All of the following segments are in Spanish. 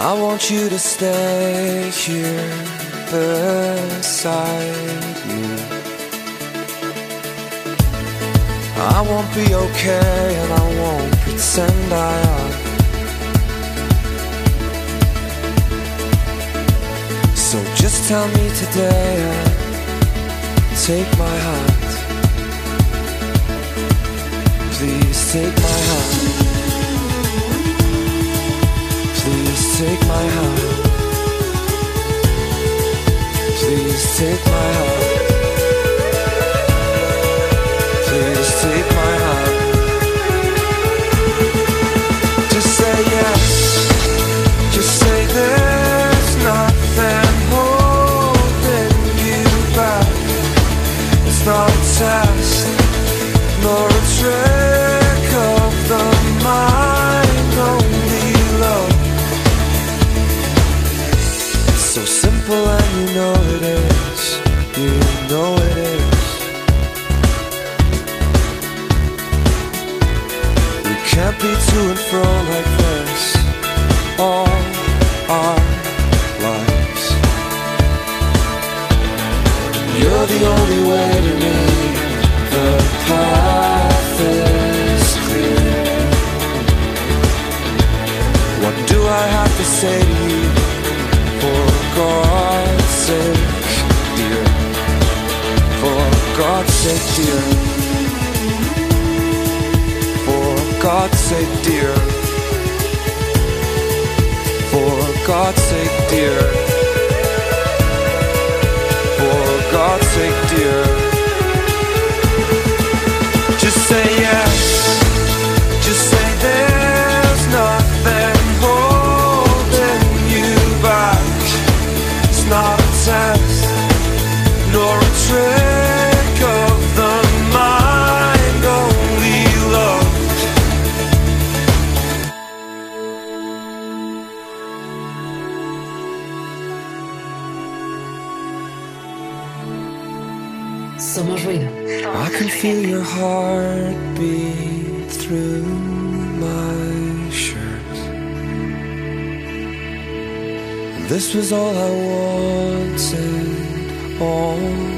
I want you to stay here beside me. I won't be okay and I won't pretend I am. So just tell me today and take my hand. Please take my hand. Please take my heart. Please take my hand. Please take my hand. Be to and fro like this all our lives. You're the only way to me. The path is clear. What do I have to say to you? For God's sake, dear. For God's sake, dear. God's sake, dear. For God's sake, dear. For God's sake, dear. Heartbeat through my shirt. This was all I wanted, all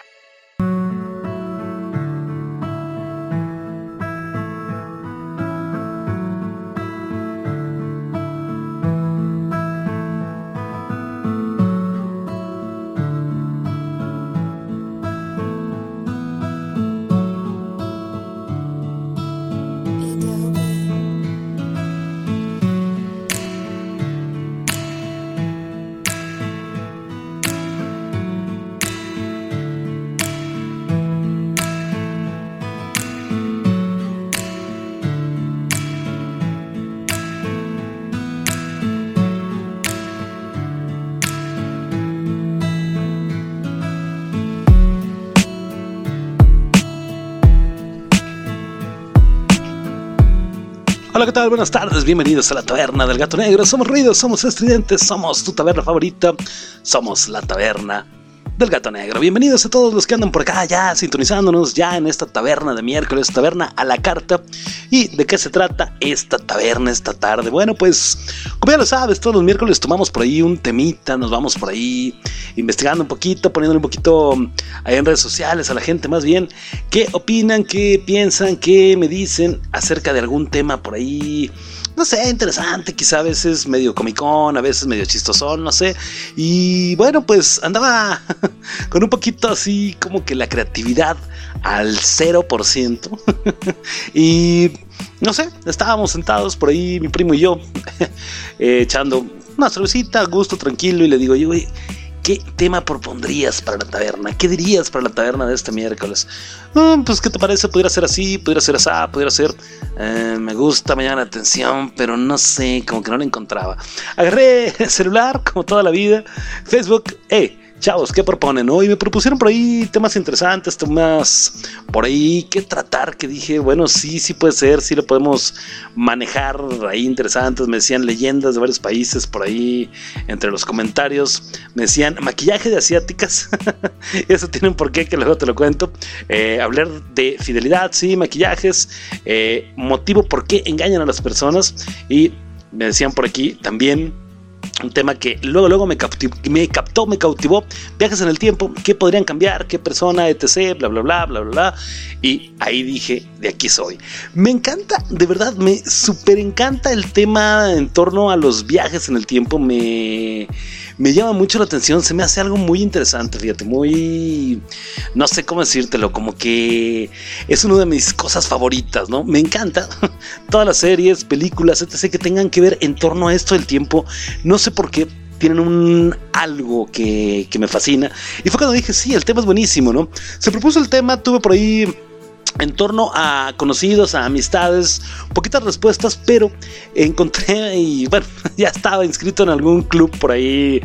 Hola, ¿qué tal? Buenas tardes, bienvenidos a la taberna del gato negro. Somos ruidos, somos estridentes, somos tu taberna favorita, somos la taberna del gato negro. Bienvenidos a todos los que andan por acá ya sintonizándonos ya en esta taberna de miércoles, taberna a la carta. ¿Y de qué se trata esta taberna esta tarde? Bueno, pues como ya lo sabes, todos los miércoles tomamos por ahí un temita, nos vamos por ahí investigando un poquito, poniéndole un poquito ahí en redes sociales a la gente más bien, qué opinan, qué piensan, qué me dicen acerca de algún tema por ahí no sé, interesante, quizá a veces medio comicón, a veces medio chistosón, no sé. Y bueno, pues andaba con un poquito así como que la creatividad al 0%. y no sé, estábamos sentados por ahí, mi primo y yo, eh, echando una cervecita, gusto, tranquilo, y le digo, güey, ¿Qué tema propondrías para la taberna? ¿Qué dirías para la taberna de este miércoles? Mm, pues, ¿qué te parece? Pudiera ser así, pudiera ser así, pudiera ser. Eh, me gusta, me llama la atención, pero no sé, como que no la encontraba. Agarré el celular, como toda la vida. Facebook, eh Chavos, ¿qué proponen? Hoy me propusieron por ahí temas interesantes, temas por ahí que tratar, que dije, bueno, sí, sí puede ser, sí lo podemos manejar ahí interesantes. Me decían leyendas de varios países por ahí entre los comentarios. Me decían maquillaje de asiáticas. Eso tiene un porqué que luego te lo cuento. Eh, hablar de fidelidad, sí, maquillajes, eh, motivo por qué engañan a las personas. Y me decían por aquí también un tema que luego, luego me, captó, me cautivó. Viajes en el tiempo, ¿qué podrían cambiar? ¿Qué persona, etc? Bla, bla, bla, bla, bla, bla. Y ahí dije, de aquí soy. Me encanta, de verdad, me súper encanta el tema en torno a los viajes en el tiempo. Me, me llama mucho la atención, se me hace algo muy interesante, fíjate, muy, no sé cómo decírtelo, como que es una de mis cosas favoritas, ¿no? Me encanta todas las series, películas, etc., que tengan que ver en torno a esto del tiempo, no sé por qué, tienen un algo que, que me fascina. Y fue cuando dije, sí, el tema es buenísimo, ¿no? Se propuso el tema, tuve por ahí en torno a conocidos, a amistades, poquitas respuestas, pero encontré y bueno, ya estaba inscrito en algún club por ahí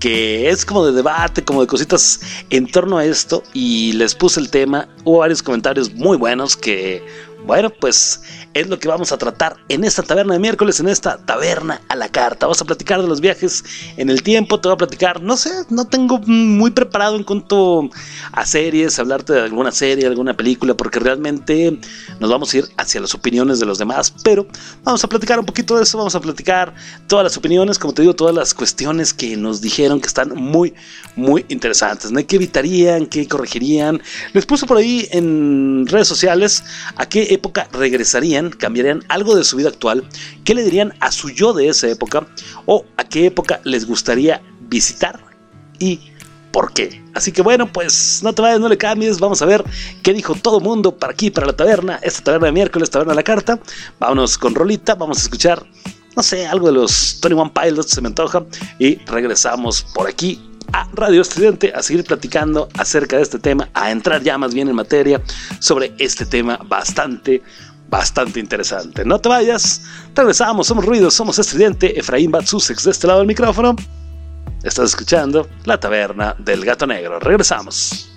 que es como de debate, como de cositas en torno a esto y les puse el tema, hubo varios comentarios muy buenos que bueno, pues es lo que vamos a tratar en esta taberna de miércoles, en esta taberna a la carta. Vamos a platicar de los viajes en el tiempo, te voy a platicar, no sé, no tengo muy preparado en cuanto a series, hablarte de alguna serie, alguna película, porque realmente nos vamos a ir hacia las opiniones de los demás, pero vamos a platicar un poquito de eso, vamos a platicar todas las opiniones, como te digo, todas las cuestiones que nos dijeron que están muy, muy interesantes. ¿Qué evitarían? ¿Qué corregirían? Les puse por ahí en redes sociales a qué época regresarían, cambiarían algo de su vida actual, qué le dirían a su yo de esa época o a qué época les gustaría visitar y por qué. Así que bueno, pues no te vayas, no le cambies, vamos a ver qué dijo todo mundo para aquí, para la taberna, esta taberna de miércoles, taberna a la carta. Vámonos con Rolita, vamos a escuchar, no sé, algo de los Tony One Pilots, se me antoja, y regresamos por aquí a Radio Estudiante a seguir platicando acerca de este tema, a entrar ya más bien en materia sobre este tema bastante, bastante interesante. No te vayas, regresamos, somos ruidos, somos estudiante, Efraín Batsusex de este lado del micrófono. Estás escuchando La Taberna del Gato Negro. Regresamos.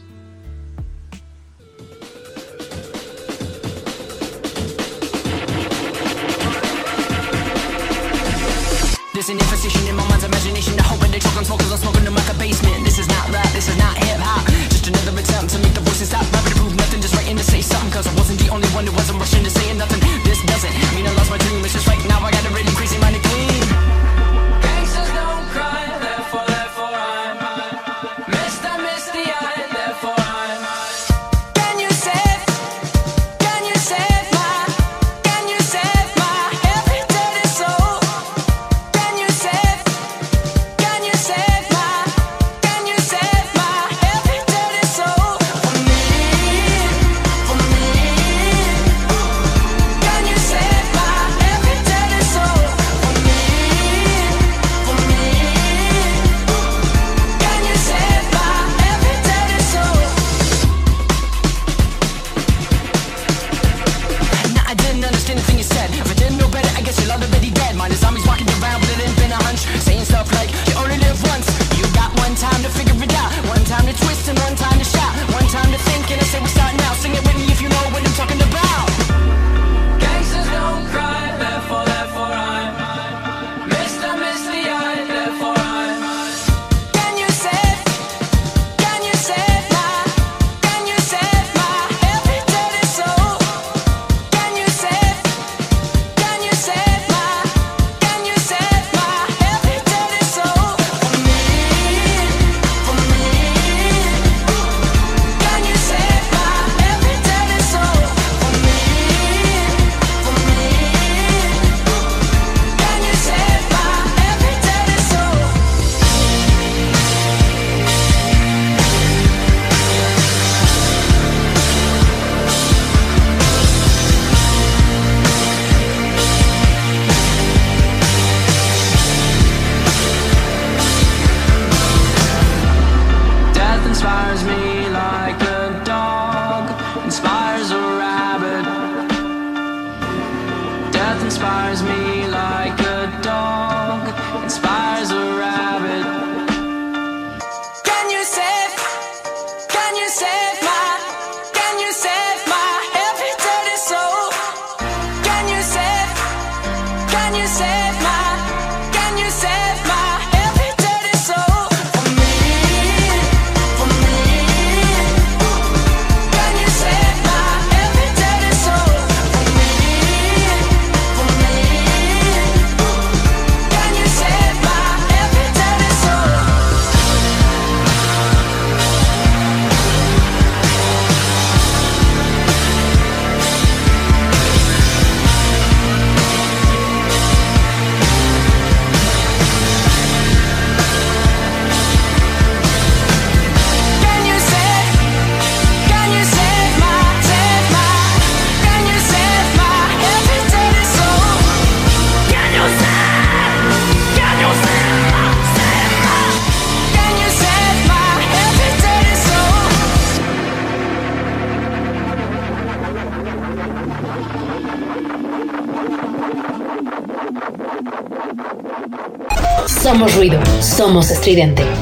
Somos estridente.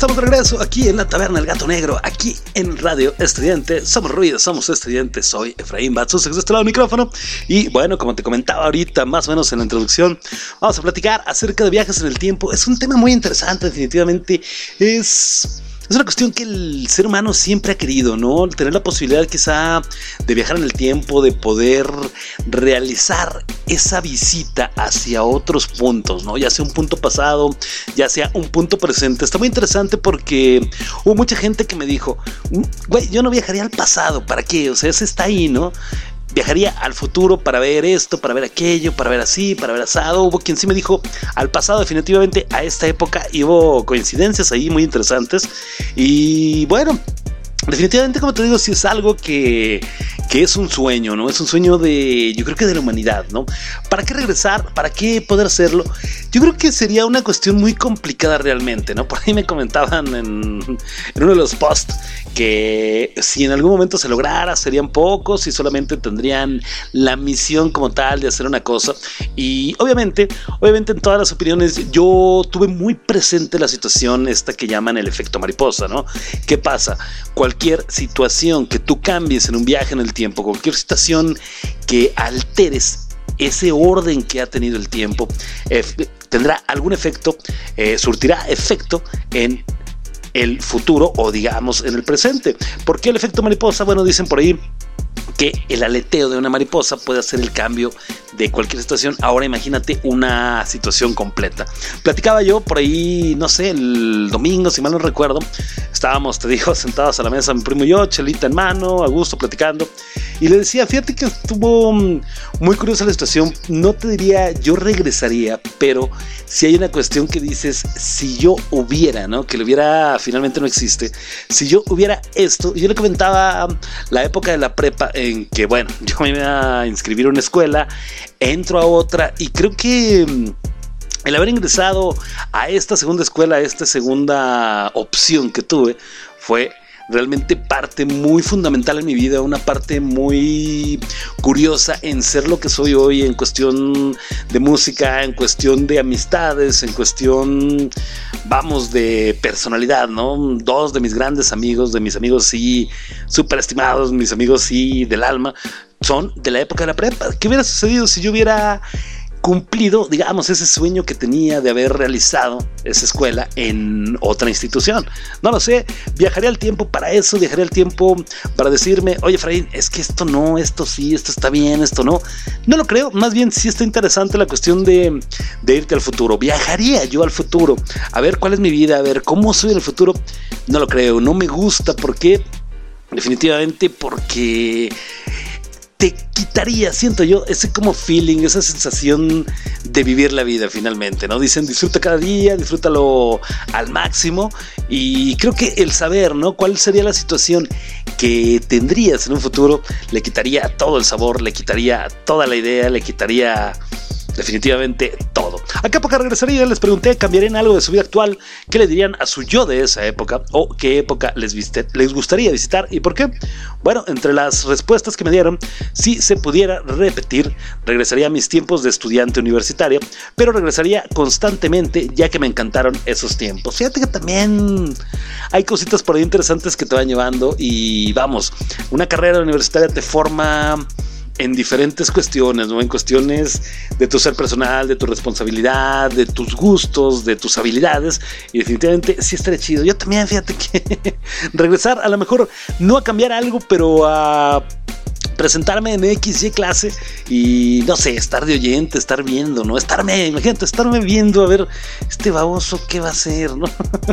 Estamos de regreso aquí en la taberna El Gato Negro, aquí en Radio Estudiante. Somos ruido, somos estudiantes. Soy Efraín Batsus, de este lado del micrófono. Y bueno, como te comentaba ahorita, más o menos en la introducción, vamos a platicar acerca de viajes en el tiempo. Es un tema muy interesante, definitivamente. Es. Es una cuestión que el ser humano siempre ha querido, ¿no? Tener la posibilidad quizá de viajar en el tiempo, de poder realizar esa visita hacia otros puntos, ¿no? Ya sea un punto pasado, ya sea un punto presente. Está muy interesante porque hubo mucha gente que me dijo, güey, yo no viajaría al pasado, ¿para qué? O sea, ese está ahí, ¿no? Viajaría al futuro para ver esto, para ver aquello, para ver así, para ver asado. Hubo quien sí me dijo al pasado, definitivamente a esta época, y hubo coincidencias ahí muy interesantes. Y bueno, definitivamente, como te digo, sí es algo que, que es un sueño, ¿no? Es un sueño de, yo creo que de la humanidad, ¿no? ¿Para qué regresar? ¿Para qué poder hacerlo? Yo creo que sería una cuestión muy complicada realmente, ¿no? Por ahí me comentaban en, uno de los posts que si en algún momento se lograra serían pocos y solamente tendrían la misión como tal de hacer una cosa y obviamente obviamente en todas las opiniones yo tuve muy presente la situación esta que llaman el efecto mariposa no qué pasa cualquier situación que tú cambies en un viaje en el tiempo cualquier situación que alteres ese orden que ha tenido el tiempo eh, tendrá algún efecto eh, surtirá efecto en el futuro o digamos en el presente. ¿Por qué el efecto mariposa? Bueno, dicen por ahí que el aleteo de una mariposa puede hacer el cambio de cualquier situación. Ahora imagínate una situación completa. Platicaba yo por ahí, no sé, el domingo, si mal no recuerdo. Estábamos, te digo, sentados a la mesa, mi primo y yo, chelita en mano, a gusto, platicando. Y le decía, fíjate que estuvo muy curiosa la situación. No te diría, yo regresaría, pero si hay una cuestión que dices, si yo hubiera, ¿no? Que lo hubiera, finalmente no existe. Si yo hubiera esto, yo le comentaba la época de la prepa en que, bueno, yo me iba a inscribir a una escuela, entro a otra y creo que el haber ingresado a esta segunda escuela, a esta segunda opción que tuve, fue realmente parte muy fundamental en mi vida, una parte muy curiosa en ser lo que soy hoy en cuestión de música, en cuestión de amistades, en cuestión, vamos, de personalidad, ¿no? Dos de mis grandes amigos, de mis amigos sí, súper estimados, mis amigos sí, del alma, son de la época de la prepa. ¿Qué hubiera sucedido si yo hubiera cumplido, digamos, ese sueño que tenía de haber realizado esa escuela en otra institución. No lo sé, viajaré al tiempo para eso, viajaré al tiempo para decirme, oye, Efraín, es que esto no, esto sí, esto está bien, esto no. No lo creo, más bien sí está interesante la cuestión de, de irte al futuro. Viajaría yo al futuro, a ver cuál es mi vida, a ver cómo soy en el futuro. No lo creo, no me gusta, ¿por qué? Definitivamente porque te quitaría, siento yo, ese como feeling, esa sensación de vivir la vida finalmente, ¿no? Dicen disfruta cada día, disfrútalo al máximo y creo que el saber, ¿no? ¿Cuál sería la situación que tendrías en un futuro? Le quitaría todo el sabor, le quitaría toda la idea, le quitaría definitivamente todo. Acá para regresaría les pregunté, ¿cambiarían algo de su vida actual? ¿Qué le dirían a su yo de esa época? ¿O qué época les, les gustaría visitar y por qué? Bueno, entre las respuestas que me dieron, si se pudiera repetir, regresaría a mis tiempos de estudiante universitario, pero regresaría constantemente ya que me encantaron esos tiempos. Fíjate que también hay cositas por ahí interesantes que te van llevando y vamos, una carrera universitaria te forma en diferentes cuestiones, ¿no? En cuestiones de tu ser personal, de tu responsabilidad, de tus gustos, de tus habilidades. Y definitivamente sí estaría chido. Yo también, fíjate que regresar a lo mejor no a cambiar algo, pero a presentarme en XY clase y no sé, estar de oyente, estar viendo, ¿no? Estarme, imagínate, estarme viendo a ver este baboso qué va a hacer, ¿no?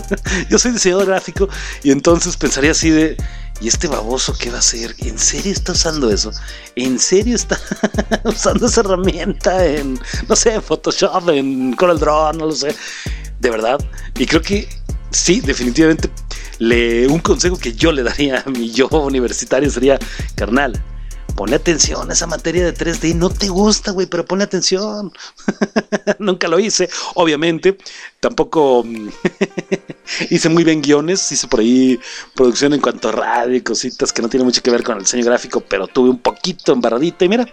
Yo soy diseñador gráfico y entonces pensaría así de, ¿y este baboso qué va a hacer? ¿En serio está usando eso? ¿En serio está usando esa herramienta en, no sé, en Photoshop, en CorelDRAW, no lo sé? De verdad. Y creo que sí, definitivamente le, un consejo que yo le daría a mi yo universitario sería, carnal, ponle atención a esa materia de 3D. No te gusta, güey, pero ponle atención. Nunca lo hice, obviamente. Tampoco mm, hice muy bien guiones. Hice por ahí producción en cuanto a radio y cositas que no tienen mucho que ver con el diseño gráfico, pero tuve un poquito embarradita. Y mira,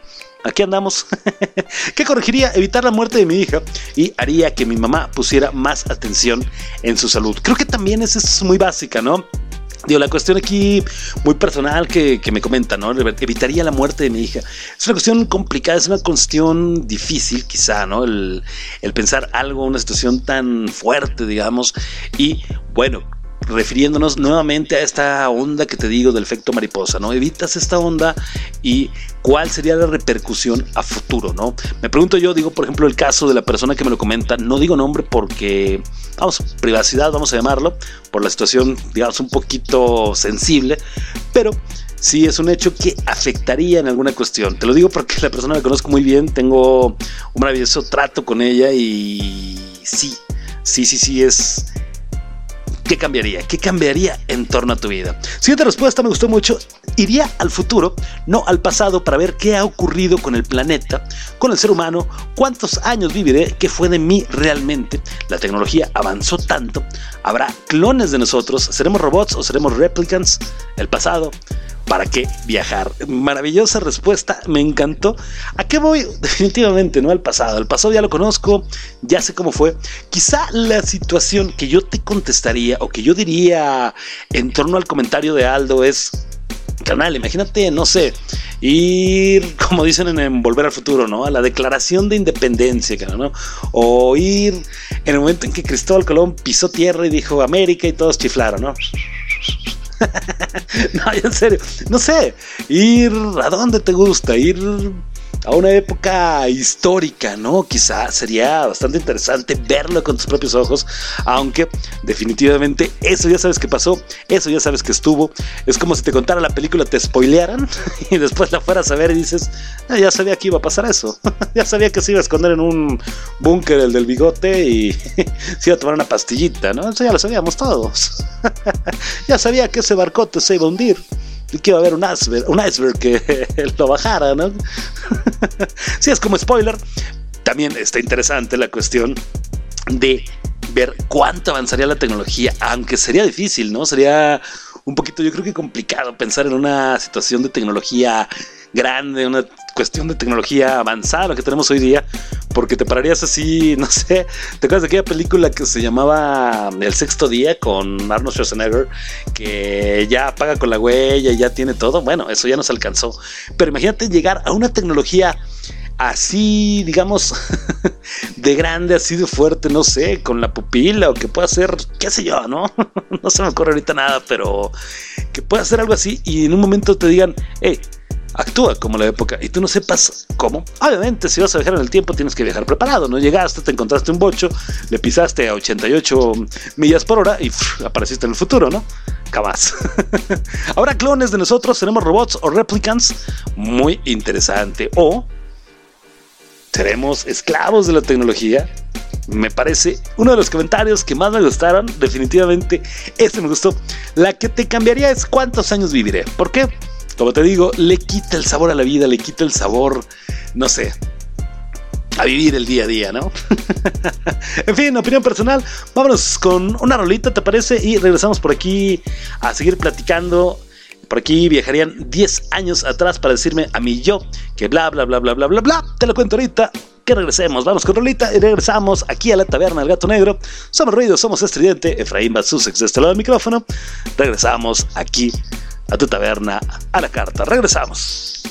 aquí andamos. ¿Qué corregiría? Evitar la muerte de mi hija y haría que mi mamá pusiera más atención en su salud. Creo que también es, es muy básica, ¿no? Digo, la cuestión aquí muy personal que, me comenta, ¿no? Evitaría la muerte de mi hija. Es una cuestión complicada, es una cuestión difícil, quizá, ¿no? El, el pensar algo, una situación tan fuerte, digamos. Y bueno, refiriéndonos nuevamente a esta onda que te digo del efecto mariposa, ¿no? Evitas esta onda y cuál sería la repercusión a futuro, ¿no? Me pregunto yo, digo, por ejemplo, el caso de la persona que me lo comenta, no digo nombre porque, vamos, privacidad, vamos a llamarlo, por la situación, digamos, un poquito sensible, pero sí es un hecho que afectaría en alguna cuestión. Te lo digo porque la persona la conozco muy bien, tengo un maravilloso trato con ella y sí, sí, sí, sí, es ¿Qué cambiaría? ¿Qué cambiaría en torno a tu vida? Siguiente respuesta me gustó mucho. Iría al futuro, no al pasado, para ver qué ha ocurrido con el planeta, con el ser humano, cuántos años viviré, qué fue de mí realmente. La tecnología avanzó tanto. ¿Habrá clones de nosotros? ¿Seremos robots o seremos replicants? El pasado, ¿Para qué viajar? Maravillosa respuesta, me encantó. ¿A qué voy? Definitivamente, no al pasado. El pasado ya lo conozco, ya sé cómo fue. Quizá la situación que yo te contestaría o que yo diría en torno al comentario de Aldo es, canal, imagínate, no sé, ir, como dicen en, Volver al Futuro, ¿no? A la declaración de independencia, ¿no? O ir en el momento en que Cristóbal Colón pisó tierra y dijo América y todos chiflaron, ¿no? no, en serio, no sé, ir a dónde te gusta, ir a una época histórica, ¿no? Quizá sería bastante interesante verlo con tus propios ojos, aunque definitivamente eso ya sabes que pasó, eso ya sabes que estuvo. Es como si te contara la película, te spoilearan y después la fueras a ver y dices, ah, ya sabía que iba a pasar eso, ya sabía que se iba a esconder en un búnker el del bigote y se iba a tomar una pastillita, ¿no? Eso ya lo sabíamos todos. ya sabía que ese barcote se iba a hundir que iba a haber un iceberg, un iceberg que lo bajara, ¿no? sí, es como spoiler. También está interesante la cuestión de ver cuánto avanzaría la tecnología, aunque sería difícil, ¿no? Sería un poquito, yo creo que complicado pensar en una situación de tecnología grande, una cuestión de tecnología avanzada, lo que tenemos hoy día, porque te pararías así, no sé, ¿te acuerdas de aquella película que se llamaba El sexto día con Arnold Schwarzenegger, que ya paga con la huella y ya tiene todo? Bueno, eso ya nos alcanzó, pero imagínate llegar a una tecnología así, digamos, de grande, así de fuerte, no sé, con la pupila o que pueda ser, qué sé yo, ¿no? no se me ocurre ahorita nada, pero que pueda hacer algo así y en un momento te digan, hey, actúa como la época y tú no sepas cómo. Obviamente, si vas a viajar en el tiempo, tienes que viajar preparado. No llegaste, te encontraste un bocho, le pisaste a 88 millas por hora y apareciste en el futuro, ¿no? Cabaz. Ahora, clones de nosotros, seremos robots o replicants. Muy interesante. O seremos esclavos de la tecnología. Me parece uno de los comentarios que más me gustaron. Definitivamente, este me gustó. La que te cambiaría es cuántos años viviré. ¿Por qué? como te digo, le quita el sabor a la vida, le quita el sabor, no sé, a vivir el día a día, ¿no? en fin, opinión personal, vámonos con una rolita, ¿te parece? Y regresamos por aquí a seguir platicando. Por aquí viajarían 10 años atrás para decirme a mí yo que bla, bla, bla, bla, bla, bla, bla. Te lo cuento ahorita. Que regresemos, vamos con Rolita y regresamos aquí a la taberna del gato negro. Somos ruidos, somos estridente. Efraín Batsusex de este lado del micrófono. Regresamos aquí a tu taberna a la carta. Regresamos.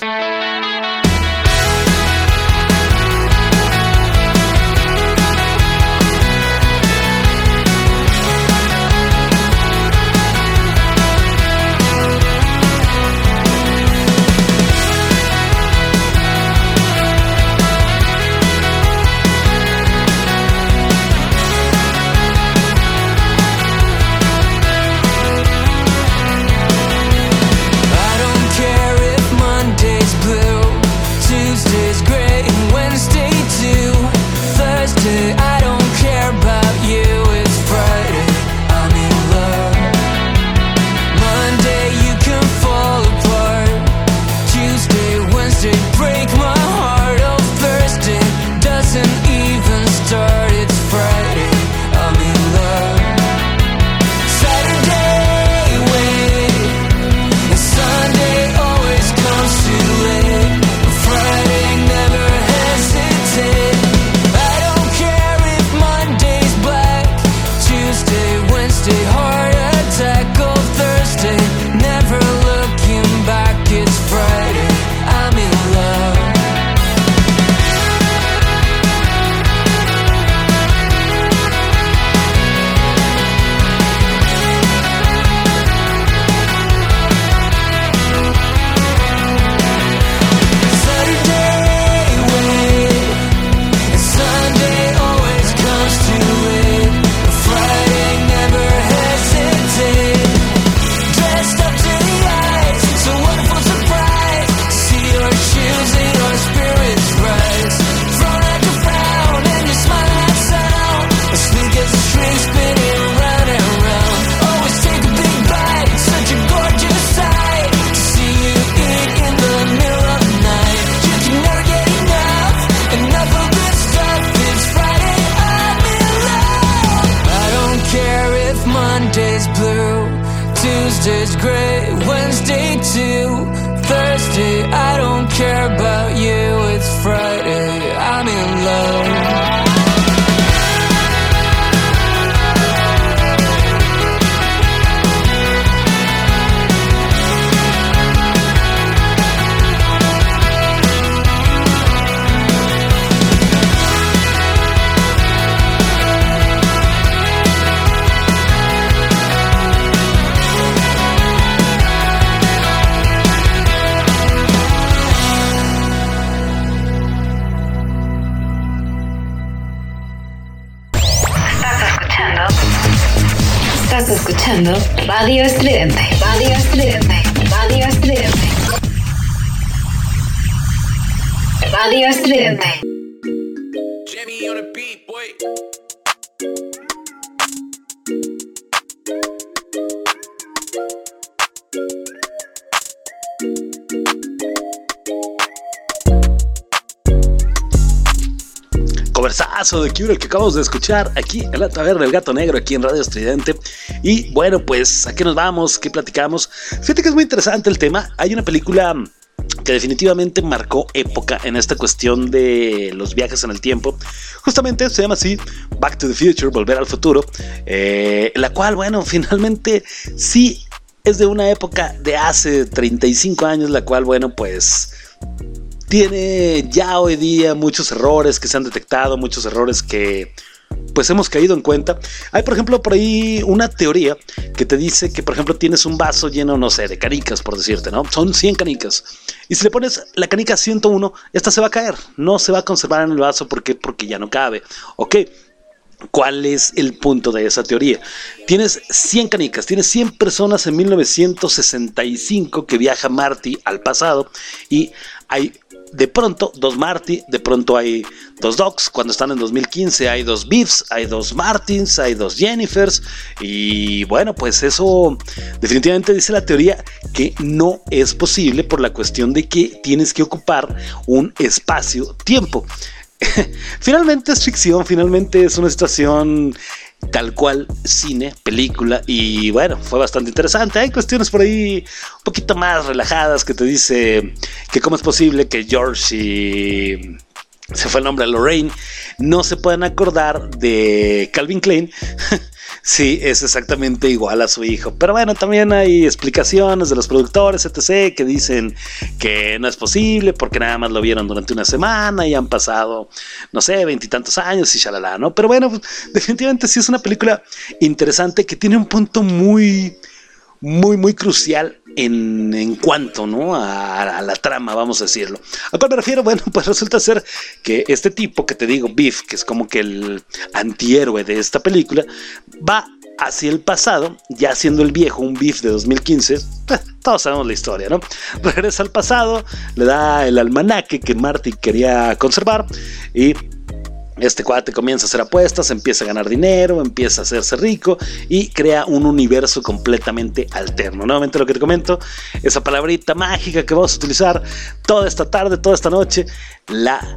Escuchando Radio Estridente. Radio Estridente. Radio Estridente. Radio Estridente. On the beat, boy. Conversazo de Cure, el que acabamos de escuchar aquí en la taberna del gato negro, aquí en Radio Estridente. Y bueno, pues, ¿a qué nos vamos? ¿Qué platicamos? Fíjate que es muy interesante el tema. Hay una película que definitivamente marcó época en esta cuestión de los viajes en el tiempo. Justamente se llama así Back to the Future, Volver al Futuro, eh, la cual, bueno, finalmente sí es de una época de hace 35 años, la cual, bueno, pues tiene ya hoy día muchos errores que se han detectado, muchos errores que pues hemos caído en cuenta. Hay, por ejemplo, por ahí una teoría que te dice que, por ejemplo, tienes un vaso lleno, no sé, de canicas, por decirte, ¿no? Son 100 canicas. Y si le pones la canica 101, esta se va a caer. No se va a conservar en el vaso. ¿Por qué? Porque ya no cabe. Ok. ¿Cuál es el punto de esa teoría? Tienes 100 canicas, tienes 100 personas en 1965 que viaja Marty al pasado y hay de pronto dos Marty, de pronto hay dos Docs, cuando están en 2015 hay dos Biffs, hay dos Martins, hay dos Jennifers y bueno, pues eso definitivamente dice la teoría que no es posible por la cuestión de que tienes que ocupar un espacio-tiempo. finalmente es ficción, finalmente es una situación tal cual cine, película y bueno, fue bastante interesante. Hay cuestiones por ahí un poquito más relajadas que te dice que cómo es posible que George y se fue el nombre a Lorraine no se puedan acordar de Calvin Klein. Sí, es exactamente igual a su hijo. Pero bueno, también hay explicaciones de los productores, etc., que dicen que no es posible porque nada más lo vieron durante una semana y han pasado, no sé, veintitantos años y shalala, ¿no? Pero bueno, definitivamente sí es una película interesante que tiene un punto muy, muy, muy crucial en, cuanto ¿no? A, a, la trama, vamos a decirlo. ¿A cuál me refiero? Bueno, pues resulta ser que este tipo que te digo, Biff, que es como que el antihéroe de esta película, va hacia el pasado, ya siendo el viejo, un Biff de 2015. Pues, todos sabemos la historia, ¿no? Regresa al pasado, le da el almanaque que Marty quería conservar y este cuate comienza a hacer apuestas, empieza a ganar dinero, empieza a hacerse rico y crea un universo completamente alterno. Nuevamente lo que te comento, esa palabrita mágica que vamos a utilizar toda esta tarde, toda esta noche, la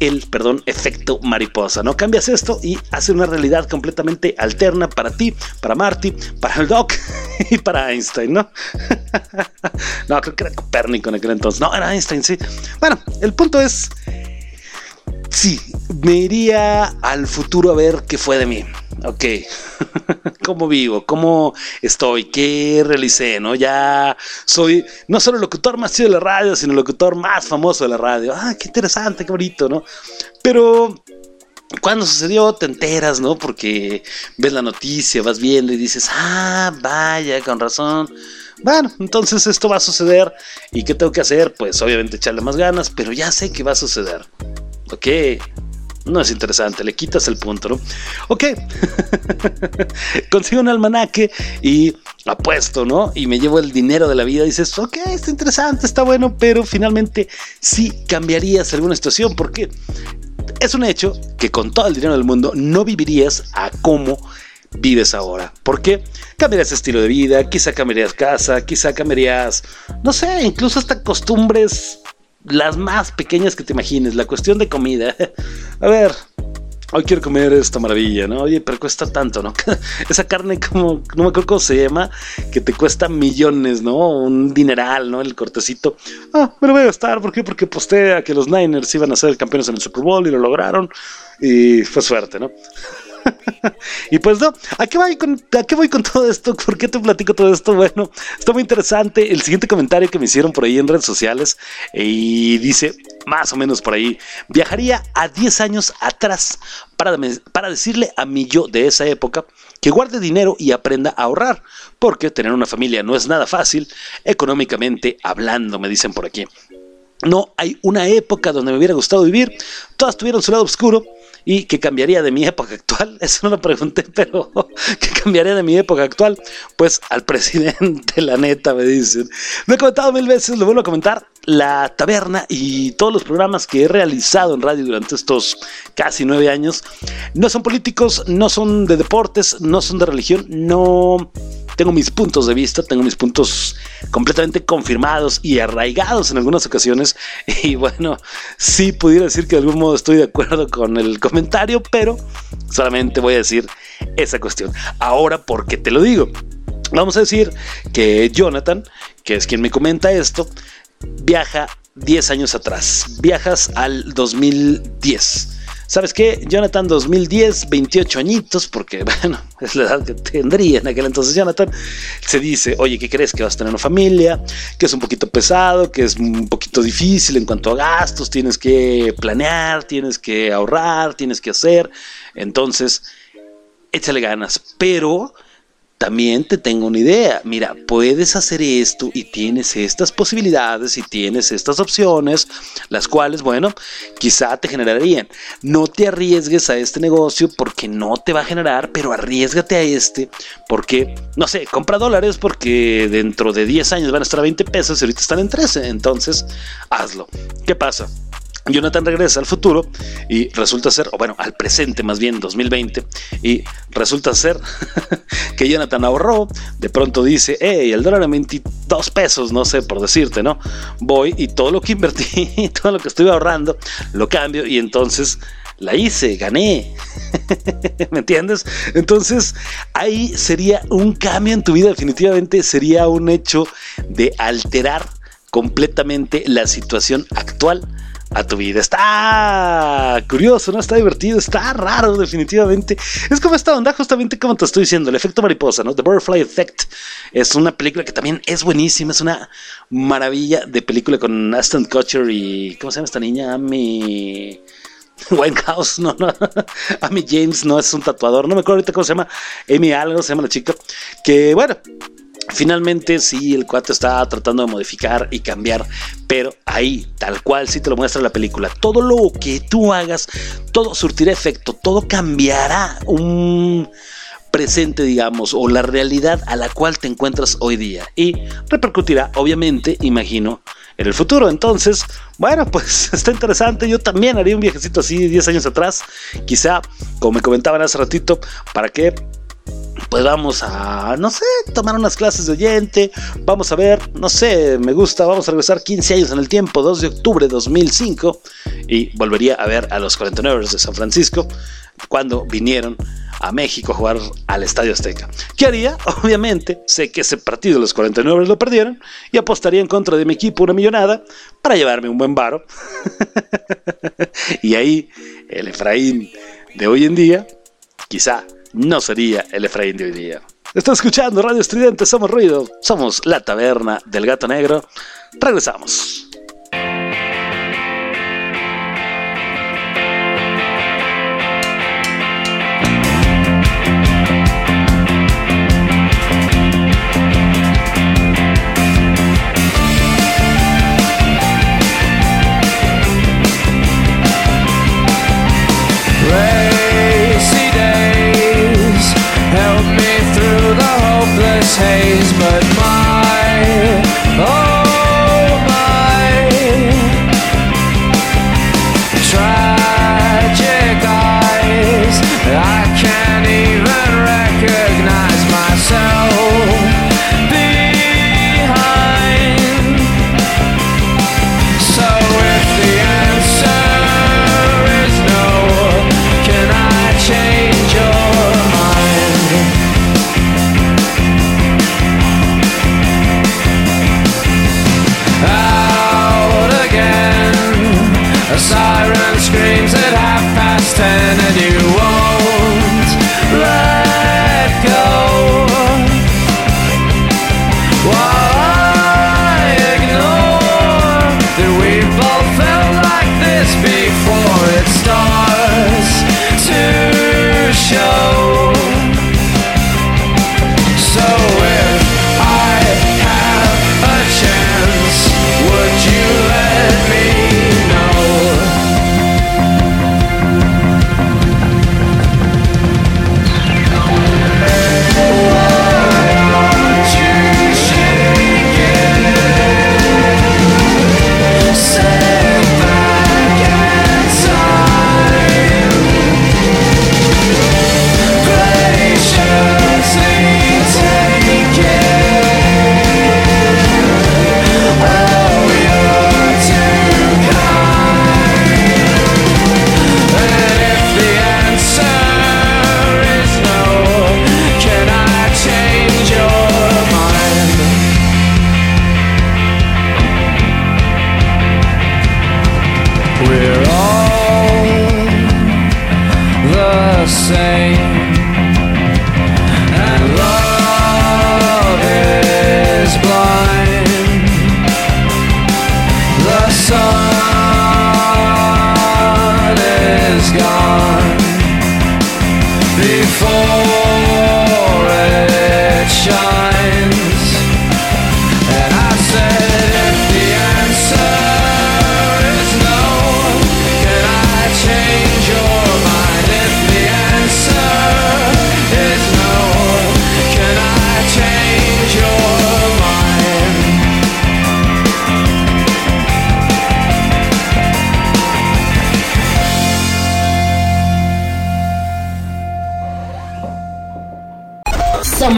el, perdón, efecto mariposa, ¿no? Cambias esto y hace una realidad completamente alterna para ti, para Marty, para el Doc y para Einstein, ¿no? no, creo que era Copérnico en aquel entonces. No, era Einstein, sí. Bueno, el punto es Sí, me iría al futuro a ver qué fue de mí. Ok, cómo vivo, cómo estoy, qué realicé, ¿no? Ya soy no solo el locutor más chido de la radio, sino el locutor más famoso de la radio. Ah, qué interesante, qué bonito, ¿no? Pero cuando sucedió te enteras, ¿no? Porque ves la noticia, vas viendo y dices, ah, vaya, con razón. Bueno, entonces esto va a suceder. ¿Y qué tengo que hacer? Pues obviamente echarle más ganas, pero ya sé que va a suceder. Ok, no es interesante, le quitas el punto, ¿no? Ok, consigo un almanaque y apuesto, ¿no? Y me llevo el dinero de la vida y dices, ok, está interesante, está bueno, pero finalmente sí cambiarías alguna situación, porque es un hecho que con todo el dinero del mundo no vivirías a cómo vives ahora. ¿Por qué? Cambiarías estilo de vida, quizá cambiarías casa, quizá cambiarías, no sé, incluso hasta costumbres las más pequeñas que te imagines, la cuestión de comida. A ver, hoy quiero comer esta maravilla, ¿no? Oye, pero cuesta tanto, ¿no? Esa carne como, no me acuerdo cómo se llama, que te cuesta millones, ¿no? Un dineral, ¿no? El cortecito. Ah, me lo voy a gastar, ¿por qué? Porque postea que los Niners iban a ser campeones en el Super Bowl y lo lograron. Y fue suerte, ¿no? y pues no, ¿a qué, voy con, ¿a qué voy con todo esto? ¿Por qué te platico todo esto? Bueno, está muy interesante. El siguiente comentario que me hicieron por ahí en redes sociales y dice, más o menos por ahí, viajaría a 10 años atrás para, para decirle a mi yo de esa época que guarde dinero y aprenda a ahorrar, porque tener una familia no es nada fácil, económicamente hablando, me dicen por aquí. No hay una época donde me hubiera gustado vivir, todas tuvieron su lado oscuro ¿Y qué cambiaría de mi época actual? Eso no lo pregunté, pero ¿qué cambiaría de mi época actual? Pues al presidente, la neta, me dicen. Lo he comentado mil veces, lo vuelvo a comentar. La taberna y todos los programas que he realizado en radio durante estos casi nueve años no son políticos, no son de deportes, no son de religión, no tengo mis puntos de vista, tengo mis puntos completamente confirmados y arraigados en algunas ocasiones. Y bueno, sí pudiera decir que de algún modo estoy de acuerdo con el comentario, pero solamente voy a decir esa cuestión. Ahora, ¿por qué te lo digo? Vamos a decir que Jonathan, que es quien me comenta esto, viaja 10 años atrás. Viajas al 2010. ¿Sabes qué? Jonathan 2010, 28 añitos, porque bueno, es la edad que tendría en aquel entonces Jonathan, se dice, oye, ¿qué crees? Que vas a tener una familia, que es un poquito pesado, que es un poquito difícil en cuanto a gastos, tienes que planear, tienes que ahorrar, tienes que hacer, entonces, échale ganas, pero también te tengo una idea. Mira, puedes hacer esto y tienes estas posibilidades y tienes estas opciones, las cuales, bueno, quizá te generarían. No te arriesgues a este negocio porque no te va a generar, pero arriesgate a este porque, no sé, compra dólares porque dentro de 10 años van a estar a 20 pesos y ahorita están en 13. Entonces, hazlo. ¿Qué pasa? Jonathan regresa al futuro y resulta ser, o bueno, al presente más bien, 2020, y resulta ser que Jonathan ahorró, de pronto dice, hey, el dólar a 22 pesos, no sé, por decirte, ¿no? Voy y todo lo que invertí, todo lo que estuve ahorrando, lo cambio y entonces la hice, gané. ¿Me entiendes? Entonces, ahí sería un cambio en tu vida, definitivamente sería un hecho de alterar completamente la situación actual a tu vida. Está curioso, ¿no? Está divertido, está raro, definitivamente. Es como esta onda, justamente como te estoy diciendo, el efecto mariposa, ¿no? The Butterfly Effect. Es una película que también es buenísima, es una maravilla de película con Aston Kutcher y. ¿Cómo se llama esta niña? Amy. Winehouse, no, no. Amy James no es un tatuador, no me acuerdo ahorita cómo se llama. Amy algo se llama la chica. Que bueno, Finalmente, sí, el cuate está tratando de modificar y cambiar, pero ahí, tal cual, sí te lo muestra la película. Todo lo que tú hagas, todo surtirá efecto, todo cambiará un presente, digamos, o la realidad a la cual te encuentras hoy día. Y repercutirá, obviamente, imagino, en el futuro. Entonces, bueno, pues está interesante. Yo también haría un viajecito así 10 años atrás. Quizá, como me comentaban hace ratito, para que pues vamos a, no sé, tomar unas clases de oyente, vamos a ver, no sé, me gusta, vamos a regresar 15 años en el tiempo, 2 de octubre de 2005, y volvería a ver a los 49 de San Francisco cuando vinieron a México a jugar al Estadio Azteca. ¿Qué haría? Obviamente, sé que ese partido los 49 lo perdieron y apostaría en contra de mi equipo una millonada para llevarme un buen varo. y ahí el Efraín de hoy en día, quizá no sería el Efraín de hoy día. Está escuchando Radio Estridente, somos ruido, somos la taberna del gato negro. Regresamos.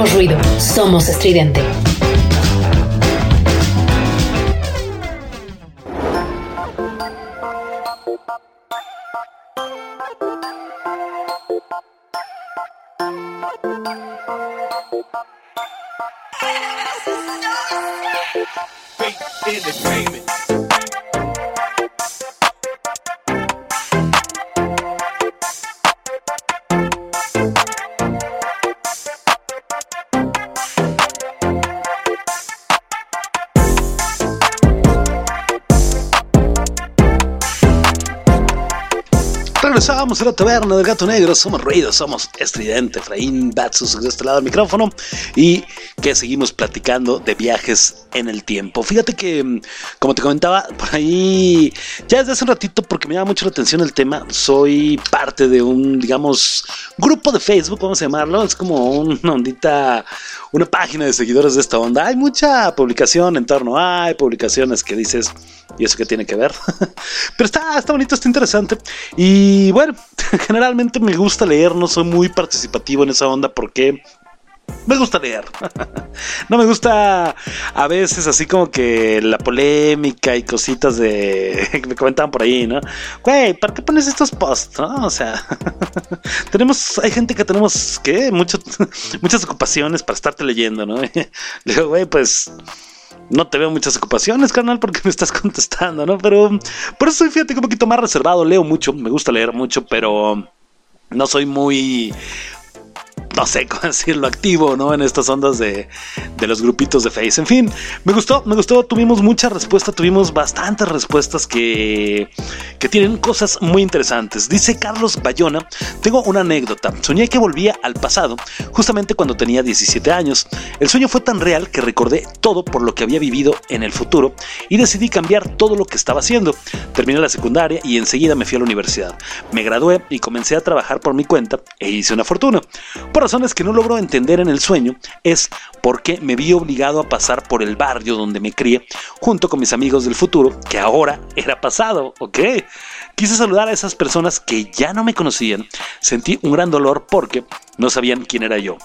Somos ruido, somos estridente. A la taberna del gato negro. Somos ruidos, somos estridente. Efraín Batsus de este lado del micrófono. Y que seguimos platicando de viajes en el tiempo. Fíjate que, mm, como te comentaba, por ahí ya desde hace un ratito, porque me llama mucho la atención el tema, soy parte de un, digamos, grupo de Facebook, vamos a llamarlo. Es como una ondita, una página de seguidores de esta onda. Hay mucha publicación en torno, hay publicaciones que dices, ¿y eso qué tiene que ver? Pero está, está bonito, está interesante. Y bueno, generalmente me gusta leer, no soy muy participativo en esa onda porque me gusta leer. no me gusta a veces así como que la polémica y cositas de que me comentaban por ahí, ¿no? Güey, ¿para qué pones estos posts? ¿No? O sea, tenemos, hay gente que tenemos mucho, muchas ocupaciones para estarte leyendo, ¿no? Le digo, güey, pues no te veo muchas ocupaciones, carnal, porque me estás contestando, ¿no? Pero por eso soy, fíjate, un poquito más reservado. Leo mucho, me gusta leer mucho, pero no soy muy no sé cómo decirlo, activo, ¿no? En estas ondas de, de, los grupitos de Face. En fin, me gustó, me gustó, tuvimos mucha respuesta, tuvimos bastantes respuestas que, que tienen cosas muy interesantes. Dice Carlos Bayona, tengo una anécdota, soñé que volvía al pasado, justamente cuando tenía 17 años. El sueño fue tan real que recordé todo por lo que había vivido en el futuro y decidí cambiar todo lo que estaba haciendo. Terminé la secundaria y enseguida me fui a la universidad. Me gradué y comencé a trabajar por mi cuenta e hice una fortuna. Razones que no logro entender en el sueño es porque me vi obligado a pasar por el barrio donde me crié junto con mis amigos del futuro, que ahora era pasado, ¿ok? Quise saludar a esas personas que ya no me conocían, sentí un gran dolor porque no sabían quién era yo.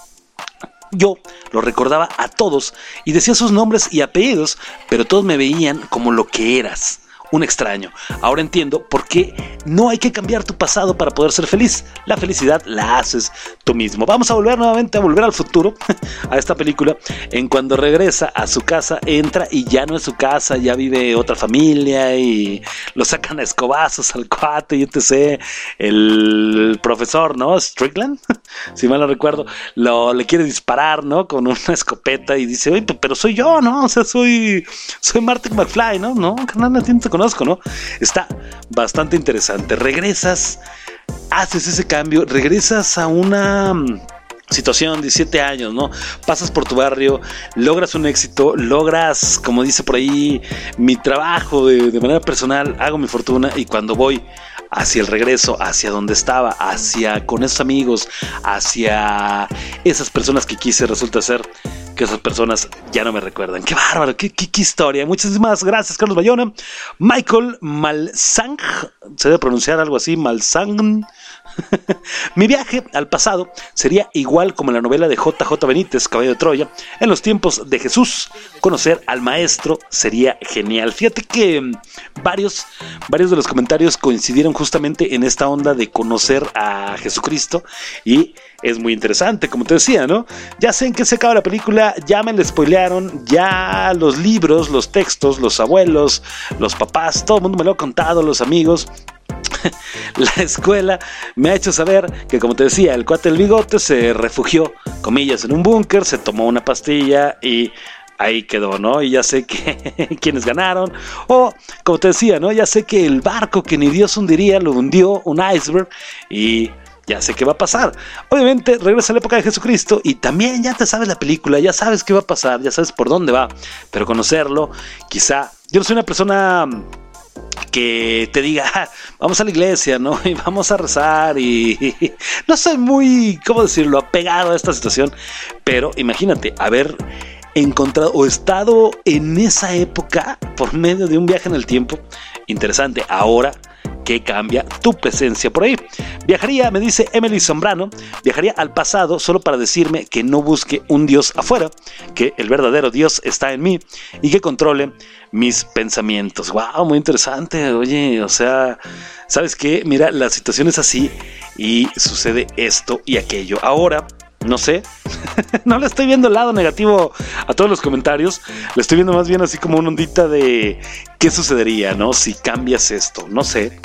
Yo los recordaba a todos y decía sus nombres y apellidos, pero todos me veían como lo que eras un extraño. Ahora entiendo por qué no hay que cambiar tu pasado para poder ser feliz. La felicidad la haces tú mismo. Vamos a volver nuevamente a volver al futuro, a esta película, en cuando regresa a su casa, entra y ya no es su casa, ya vive otra familia y lo sacan a escobazos al cuate y etc. El profesor, ¿no? Strickland, si mal no recuerdo, lo, le quiere disparar, ¿no? Con una escopeta y dice, oye, pero soy yo, ¿no? O sea, soy, soy Martin McFly, ¿no? No, carnal, no conozco, ¿no? Está bastante interesante. Regresas, haces ese cambio, regresas a una mm, situación, 17 años, ¿no? Pasas por tu barrio, logras un éxito, logras, como dice por ahí, mi trabajo de, de manera personal, hago mi fortuna y cuando voy hacia el regreso, hacia donde estaba, hacia con esos amigos, hacia esas personas que quise, resulta ser que esas personas ya no me recuerdan. Qué bárbaro, qué, qué, qué historia. Muchísimas gracias, Carlos Bayona. Michael Malsang, se debe pronunciar algo así, Malsang. Mi viaje al pasado sería igual como la novela de JJ Benítez, Caballo de Troya, en los tiempos de Jesús. Conocer al maestro sería genial. Fíjate que mm, varios, varios de los comentarios coincidieron justamente en esta onda de conocer a Jesucristo y es muy interesante, como te decía, ¿no? Ya sé en qué se acaba la película, ya me la spoilearon, ya los libros, los textos, los abuelos, los papás, todo el mundo me lo ha contado, los amigos. la escuela me ha hecho saber que, como te decía, el cuate del bigote se refugió, comillas, en un búnker, se tomó una pastilla y ahí quedó, ¿no? Y ya sé que quienes ganaron. O, como te decía, ¿no? Ya sé que el barco que ni Dios hundiría lo hundió un iceberg y ya sé qué va a pasar. Obviamente regresa a la época de Jesucristo y también ya te sabes la película, ya sabes qué va a pasar, ya sabes por dónde va, pero conocerlo, quizá, yo no soy una persona que te diga, "Ah, vamos a la iglesia, ¿no? Y vamos a rezar y no soy muy, ¿cómo decirlo?, apegado a esta situación, pero imagínate, haber encontrado o estado en esa época por medio de un viaje en el tiempo, interesante, ahora que cambia tu presencia por ahí. Viajaría, me dice Emily Sombrano, viajaría al pasado solo para decirme que no busque un Dios afuera, que el verdadero Dios está en mí y que controle mis pensamientos. Wow, muy interesante. Oye, o sea, ¿sabes qué? Mira, la situación es así y sucede esto y aquello. Ahora, no sé, no le estoy viendo el lado negativo a todos los comentarios, le estoy viendo más bien así como una ondita de qué sucedería, ¿no? Si cambias esto, no sé.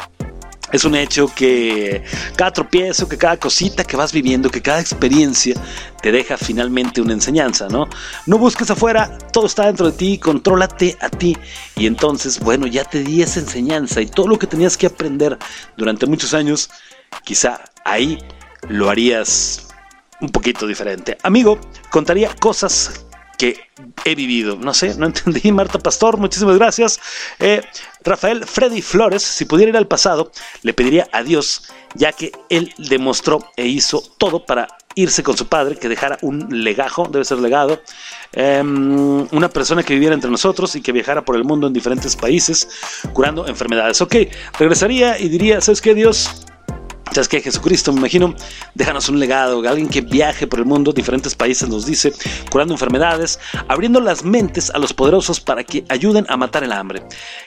Es un hecho que cada tropiezo, que cada cosita que vas viviendo, que cada experiencia te deja finalmente una enseñanza, ¿no? No busques afuera, todo está dentro de ti, contrólate a ti. Y entonces, bueno, ya te di esa enseñanza y todo lo que tenías que aprender durante muchos años, quizá ahí lo harías un poquito diferente. Amigo, contaría cosas que he vivido. No sé, no entendí. Marta Pastor, muchísimas gracias. Eh, Rafael Freddy Flores, si pudiera ir al pasado, le pediría a Dios, ya que él demostró e hizo todo para irse con su padre, que dejara un legajo, debe ser legado, em, una persona que viviera entre nosotros y que viajara por el mundo en diferentes países curando enfermedades. Ok, regresaría y diría, ¿sabes qué, Dios? ¿Sabes qué? Jesucristo, me imagino, déjanos un legado, alguien que viaje por el mundo, diferentes países nos dice, curando enfermedades, abriendo las mentes a los poderosos para que ayuden a matar el hambre.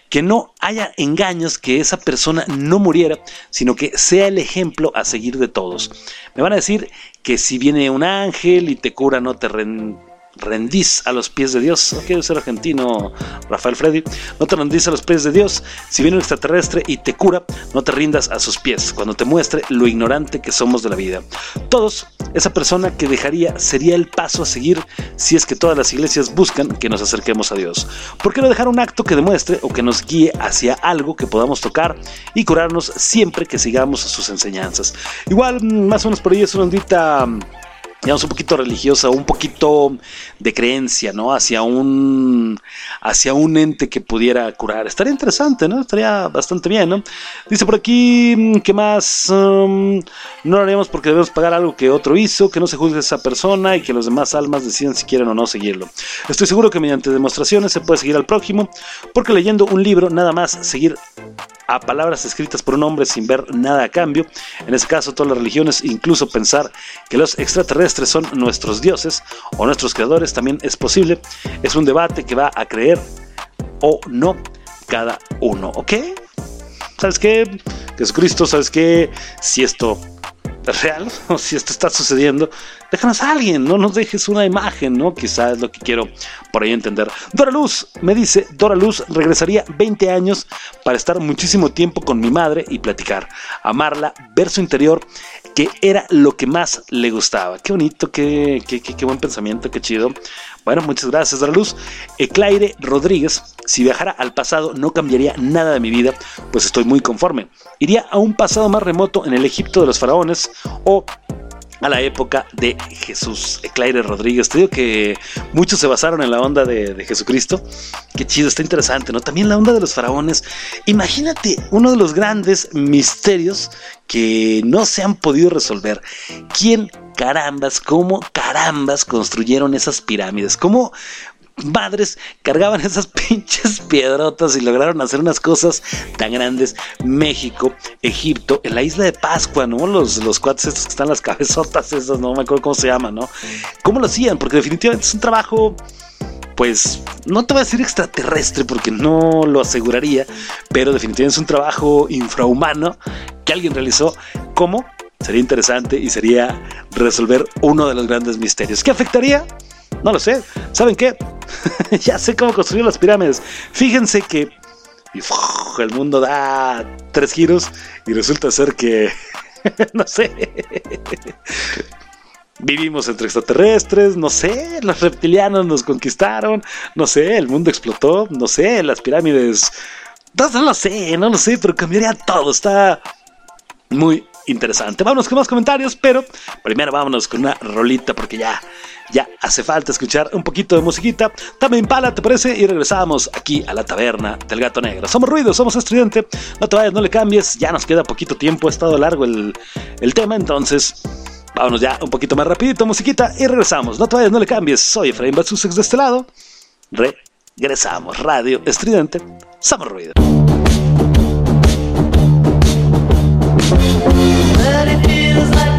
Que no haya engaños, que esa persona no muriera, sino que sea el ejemplo a seguir de todos. Me van a decir que si viene un ángel y te cura, no te ren- rendís a los pies de Dios. No quiero ser argentino, Rafael Freddy. No te rendís a los pies de Dios. Si viene un extraterrestre y te cura, no te rindas a sus pies. Cuando te muestre lo ignorante que somos de la vida. Todos, esa persona que dejaría sería el paso a seguir si es que todas las iglesias buscan que nos acerquemos a Dios. ¿Por qué no dejar un acto que demuestre o que nos guíe hacia algo que podamos tocar y curarnos siempre que sigamos sus enseñanzas? Igual, mm, más o menos por ahí es una ondita mm, digamos, un poquito religiosa, un poquito de creencia, ¿no? Hacia un, hacia un ente que pudiera curar. Estaría interesante, ¿no? Estaría bastante bien, ¿no? Dice por aquí, mm, ¿qué más? Um, no lo haremos porque debemos pagar algo que otro hizo, que no se juzgue a esa persona y que los demás almas decidan si quieren o no seguirlo. Estoy seguro que mediante demostraciones se puede seguir al prójimo, porque leyendo un libro, nada más seguir a palabras escritas por un hombre sin ver nada a cambio, en ese caso todas las religiones, incluso pensar que los extraterrestres son nuestros dioses o nuestros creadores también es posible, es un debate que va a creer o no cada uno, ¿ok? ¿Sabes qué? Jesucristo, ¿sabes qué? Si esto es real o si esto está sucediendo, déjanos a alguien, no nos dejes una imagen, ¿no? Quizás es lo que quiero por ahí entender. Dora Luz me dice, Dora Luz regresaría 20 años para estar muchísimo tiempo con mi madre y platicar, amarla, ver su interior, que era lo que más le gustaba. Qué bonito, qué, qué, qué, buen pensamiento, qué chido. Bueno, muchas gracias, Dora Luz. Eclaire Rodríguez, si viajara al pasado no cambiaría nada de mi vida, pues estoy muy conforme. Iría a un pasado más remoto en el Egipto de los faraones o a la época de Jesús. Eclaire Rodríguez, te digo que muchos se basaron en la onda de, de, Jesucristo. Qué chido, está interesante, ¿no? También la onda de los faraones. Imagínate uno de los grandes misterios que no se han podido resolver. ¿Quién carambas, cómo carambas construyeron esas pirámides? ¿Cómo madres cargaban esas pinches piedrotas y lograron hacer unas cosas tan grandes. México, Egipto, en la isla de Pascua, ¿no? Los, los cuates estos que están las cabezotas esas, no me acuerdo cómo se llaman, ¿no? ¿Cómo lo hacían? Porque definitivamente es un trabajo pues no te voy a decir extraterrestre porque no lo aseguraría, pero definitivamente es un trabajo infrahumano que alguien realizó. ¿Cómo? Sería interesante y sería resolver uno de los grandes misterios. ¿Qué afectaría? No lo sé. ¿Saben qué? ya sé cómo construir las pirámides. Fíjense que el mundo da tres giros y resulta ser que, no sé, vivimos entre extraterrestres, no sé, los reptilianos nos conquistaron, no sé, el mundo explotó, no sé, las pirámides, no lo sé, no lo sé, pero cambiaría todo, está muy interesante. Vámonos con más comentarios, pero primero vámonos con una rolita porque ya, ya hace falta escuchar un poquito de musiquita. También pala, ¿te parece? Y regresamos aquí a la taberna del gato negro. Somos ruido, somos estridente. No te vayas, no le cambies. Ya nos queda poquito tiempo, ha estado largo el, el tema, entonces vámonos ya un poquito más rapidito, musiquita, y regresamos. No te vayas, no le cambies. Soy Efraín Batsusex de este lado. Regresamos. Radio estridente. Somos ruido. But it feels like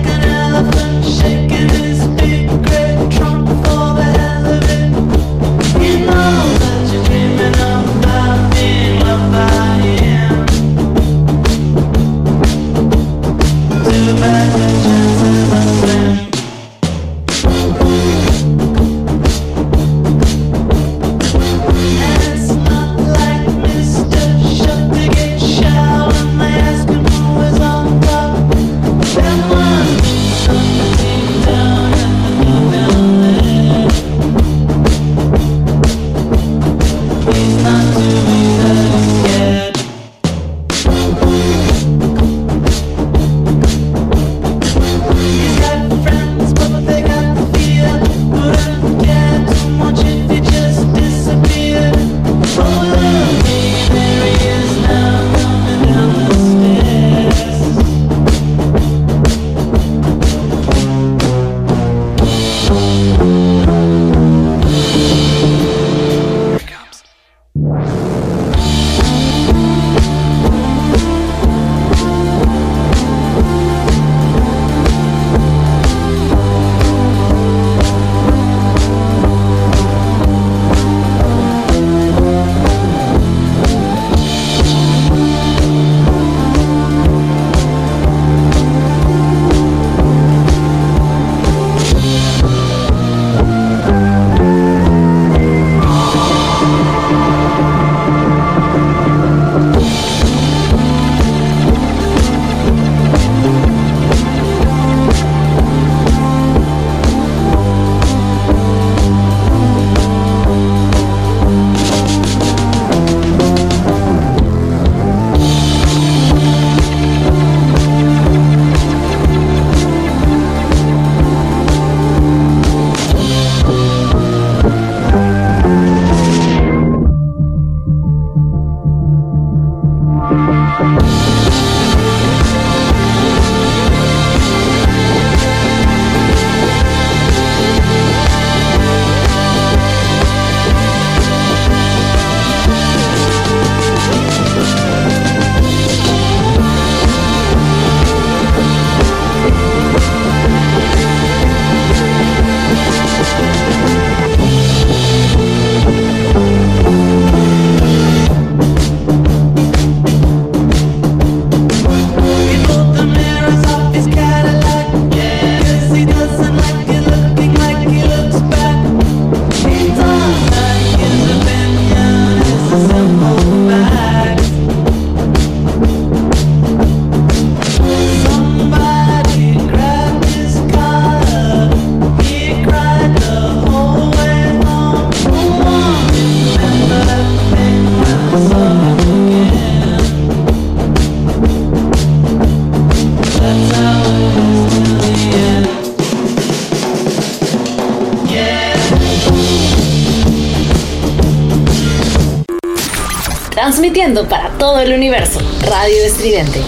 para todo el universo. Radio Estridente.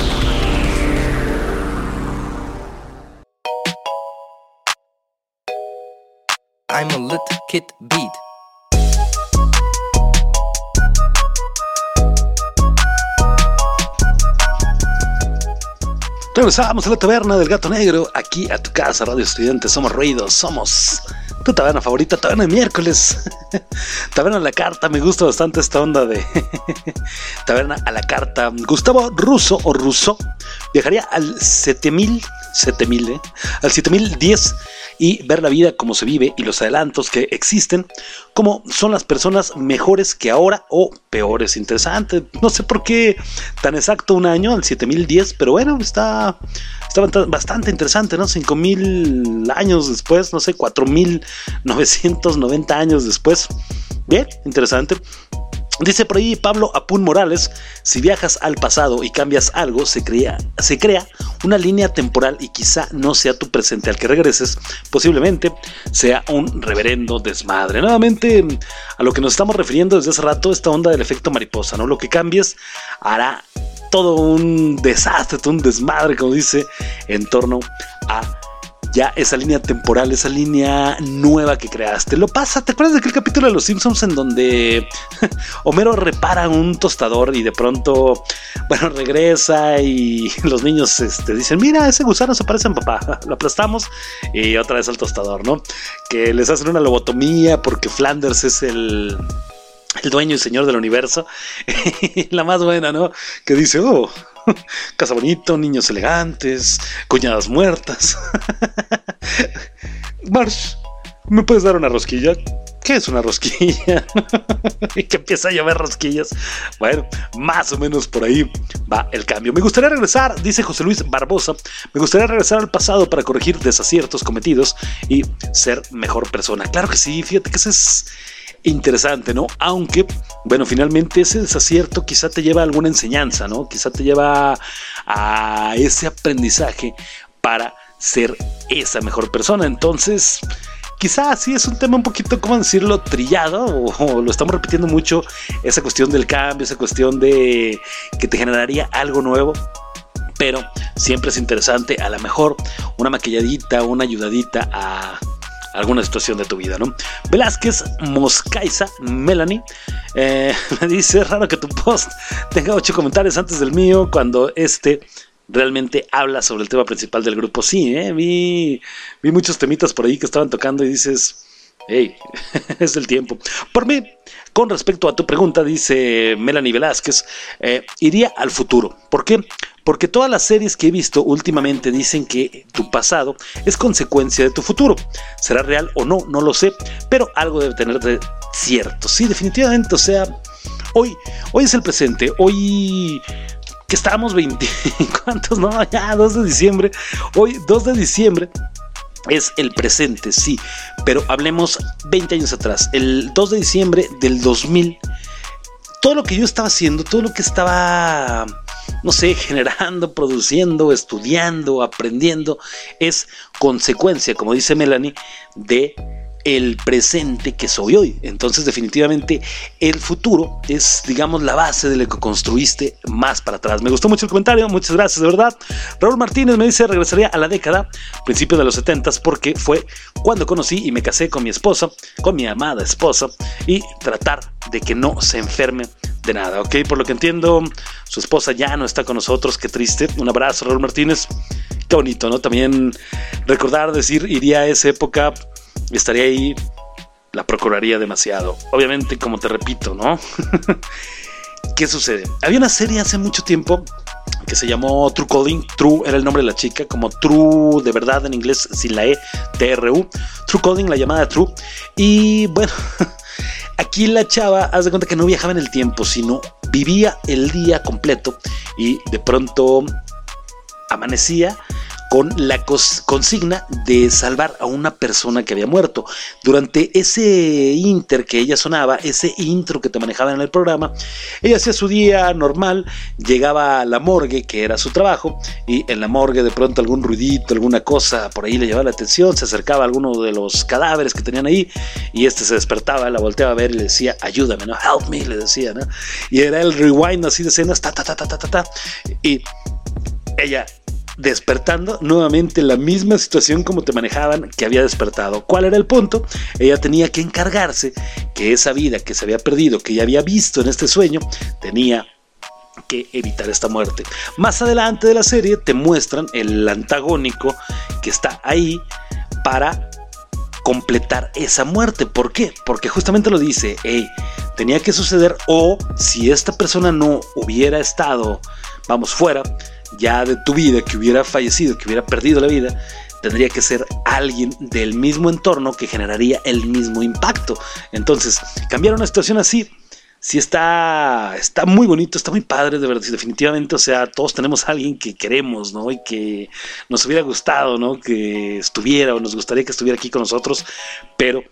I'm a little kid beat. Regresamos a la taberna del gato negro, aquí a tu casa, Radio Estudiante. Somos ruidos, somos tu taberna favorita, taberna de miércoles. taberna a la carta, me gusta bastante esta onda de taberna a la carta. Gustavo Russo o Russo viajaría al 7000, 7000, ¿eh? Al 7010 y ver la vida como se vive y los adelantos que existen, como son las personas mejores que ahora o peores. Interesante. No sé por qué tan exacto un año, el 7010, pero bueno, está, está bastante interesante, ¿no? 5000 años después, no sé, 4990 años después. Bien, interesante. Dice por ahí Pablo Apun Morales, si viajas al pasado y cambias algo, se crea, se crea una línea temporal y quizá no sea tu presente al que regreses, posiblemente sea un reverendo desmadre. Nuevamente, a lo que nos estamos refiriendo desde hace rato, esta onda del efecto mariposa, ¿no? Lo que cambies hará todo un desastre, todo un desmadre, como dice, en torno a ya esa línea temporal, esa línea nueva que creaste. Lo pasa, ¿te acuerdas de aquel capítulo de Los Simpsons en donde Homero repara un tostador y de pronto, bueno, regresa y los niños este, dicen, mira, ese gusano se parece a papá, lo aplastamos y otra vez al tostador, ¿no? Que les hacen una lobotomía porque Flanders es el el dueño y señor del universo. la más buena, ¿no? Que dice, oh, casa bonito, niños elegantes, cuñadas muertas. Marsh, ¿me puedes dar una rosquilla? ¿Qué es una rosquilla? y que empieza a llover rosquillas. Bueno, más o menos por ahí va el cambio. Me gustaría regresar, dice José Luis Barbosa, me gustaría regresar al pasado para corregir desaciertos cometidos y ser mejor persona. Claro que sí, fíjate que ese es interesante, ¿no? Aunque, bueno, finalmente ese desacierto quizá te lleva a alguna enseñanza, ¿no? Quizá te lleva a ese aprendizaje para ser esa mejor persona. Entonces, quizá sí es un tema un poquito, ¿cómo decirlo?, trillado, o, lo estamos repitiendo mucho, esa cuestión del cambio, esa cuestión de que te generaría algo nuevo. Pero siempre es interesante, a lo mejor una maquilladita, una ayudadita a alguna situación de tu vida, ¿no? Velázquez Moscaiza, Melanie, eh, me dice, raro que tu post tenga ocho comentarios antes del mío cuando este realmente habla sobre el tema principal del grupo. Sí, ¿eh? vi, vi muchos temitas por ahí que estaban tocando y dices, hey, es el tiempo. Por mí, con respecto a tu pregunta, dice Melanie Velázquez, eh, iría al futuro. ¿Por qué? Porque todas las series que he visto últimamente dicen que tu pasado es consecuencia de tu futuro. ¿Será real o no? No lo sé, pero algo debe tener de cierto. Sí, definitivamente, o sea, hoy, hoy es el presente, hoy que estamos 20, ¿cuántos? No, ya, 2 de diciembre. Hoy, 2 de diciembre, es el presente, sí, pero hablemos 20 años atrás, el 2 de diciembre del 2000, todo lo que yo estaba haciendo, todo lo que estaba no sé, generando, produciendo, estudiando, aprendiendo, es consecuencia, como dice Melanie, de el presente que soy hoy. Entonces definitivamente el futuro es, digamos, la base de lo que construiste más para atrás. Me gustó mucho el comentario, muchas gracias, de verdad. Raúl Martínez me dice, regresaría a la década, principio de los 70 porque fue cuando conocí y me casé con mi esposa, con mi amada esposa, y tratar de que no se enferme de nada, ¿ok? Por lo que entiendo, su esposa ya no está con nosotros, qué triste. Un abrazo, Raúl Martínez. Qué bonito, ¿no? También recordar, decir, iría a esa época estaría ahí, la procuraría demasiado. Obviamente, como te repito, ¿no? ¿Qué sucede? Había una serie hace mucho tiempo que se llamó True Calling. True era el nombre de la chica, como True de verdad en inglés sin la E, T-R-U. True Calling, la llamada True. Y bueno, aquí la chava, haz de cuenta que no viajaba en el tiempo, sino vivía el día completo y de pronto amanecía con la consigna de salvar a una persona que había muerto. Durante ese inter que ella sonaba, ese intro que te manejaba en el programa, ella hacía su día normal, llegaba a la morgue, que era su trabajo, y en la morgue de pronto algún ruidito, alguna cosa por ahí le llevaba la atención, se acercaba a alguno de los cadáveres que tenían ahí, y este se despertaba, la volteaba a ver y le decía, ayúdame, ¿no? Help me, le decía, ¿no? Y era el rewind así de escenas, ta, ta, ta, ta, ta, ta, ta. Y ella despertando nuevamente la misma situación como te manejaban que había despertado. ¿Cuál era el punto? Ella tenía que encargarse que esa vida que se había perdido, que ya había visto en este sueño, tenía que evitar esta muerte. Más adelante de la serie te muestran el antagónico que está ahí para completar esa muerte. ¿Por qué? Porque justamente lo dice, hey, tenía que suceder o si esta persona no hubiera estado, vamos, fuera, ya de tu vida, que hubiera fallecido, que hubiera perdido la vida, tendría que ser alguien del mismo entorno que generaría el mismo impacto. Entonces, cambiar una situación así sí está, está muy bonito, está muy padre, de verdad, definitivamente, o sea, todos tenemos a alguien que queremos, ¿no? Y que nos hubiera gustado, ¿no? Que estuviera o nos gustaría que estuviera aquí con nosotros, pero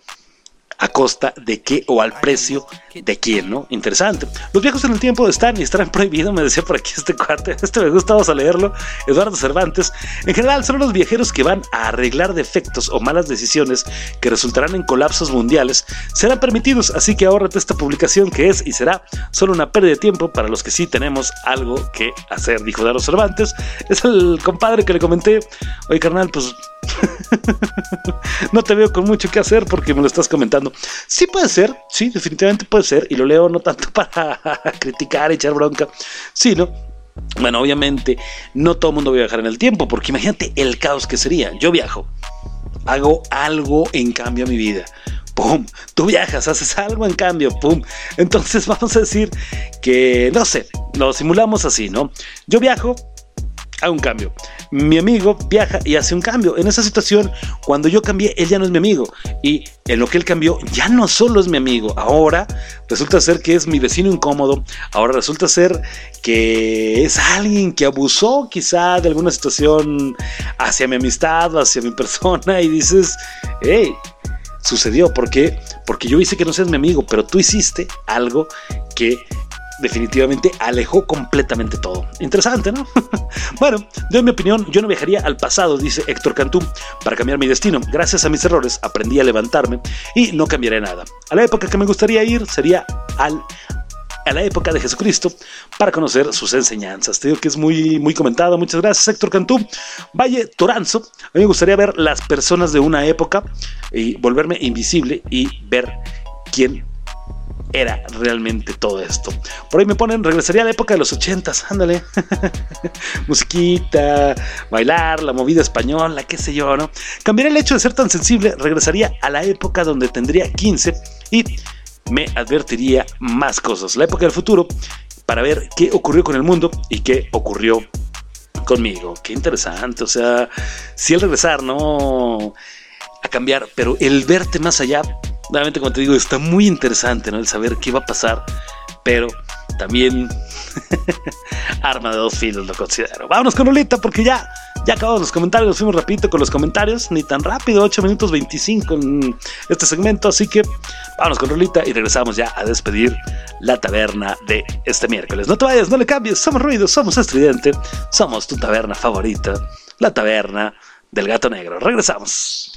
a costa de qué o al precio de quién, ¿no? Interesante. Los viejos en el tiempo están y estarán prohibidos, me decía por aquí este cuate. Este me gusta, vamos a leerlo. Eduardo Cervantes. En general, son los viajeros que van a arreglar defectos o malas decisiones que resultarán en colapsos mundiales. Serán permitidos, así que ahórrate esta publicación que es y será solo una pérdida de tiempo para los que sí tenemos algo que hacer, dijo Eduardo Cervantes. Es el compadre que le comenté. Oye, carnal, pues no te veo con mucho que hacer porque me lo estás comentando. Sí puede ser, sí, definitivamente puede ser. Y lo leo no tanto para criticar, echar bronca, sino bueno, obviamente no todo el mundo va a viajar en el tiempo, porque imagínate el caos que sería. Yo viajo, hago algo en cambio a mi vida. ¡Pum! Tú viajas, haces algo en cambio, ¡pum! Entonces vamos a decir que, no sé, lo simulamos así, ¿no? Yo viajo, hago un cambio. Mi amigo viaja y hace un cambio. En esa situación, cuando yo cambié, él ya no es mi amigo. Y en lo que él cambió, ya no solo es mi amigo. Ahora resulta ser que es mi vecino incómodo. Ahora resulta ser que es alguien que abusó quizá de alguna situación hacia mi amistad hacia mi persona. Y dices, hey, sucedió. ¿Por qué? Porque yo hice que no seas mi amigo, pero tú hiciste algo que definitivamente alejó completamente todo. Interesante, ¿no? bueno, de mi opinión, yo no viajaría al pasado, dice Héctor Cantú, para cambiar mi destino. Gracias a mis errores aprendí a levantarme y no cambiaré nada. A la época que me gustaría ir sería al a la época de Jesucristo para conocer sus enseñanzas. Te digo que es muy, muy comentado. Muchas gracias, Héctor Cantú. Valle Toranzo. A mí me gustaría ver las personas de una época y volverme invisible y ver quién era realmente todo esto. Por ahí me ponen, regresaría a la época de los ochentas, ándale. Musiquita, bailar, la movida española, qué sé yo, ¿no? Cambiaría el hecho de ser tan sensible, regresaría a la época donde tendría 15 y me advertiría más cosas. La época del futuro para ver qué ocurrió con el mundo y qué ocurrió conmigo. Qué interesante, o sea, si el regresar, ¿no? A cambiar, pero el verte más allá nuevamente como te digo, está muy interesante, ¿no? El saber qué va a pasar, pero también arma de dos filos lo considero. Vámonos con Lolita porque ya, ya acabamos los comentarios, fuimos rapidito con los comentarios, ni tan rápido, 8 minutos 25 en este segmento, así que vámonos con Lolita y regresamos ya a despedir la taberna de este miércoles. No te vayas, no le cambies, somos ruido, somos estridente, somos tu taberna favorita, la taberna del gato negro. Regresamos.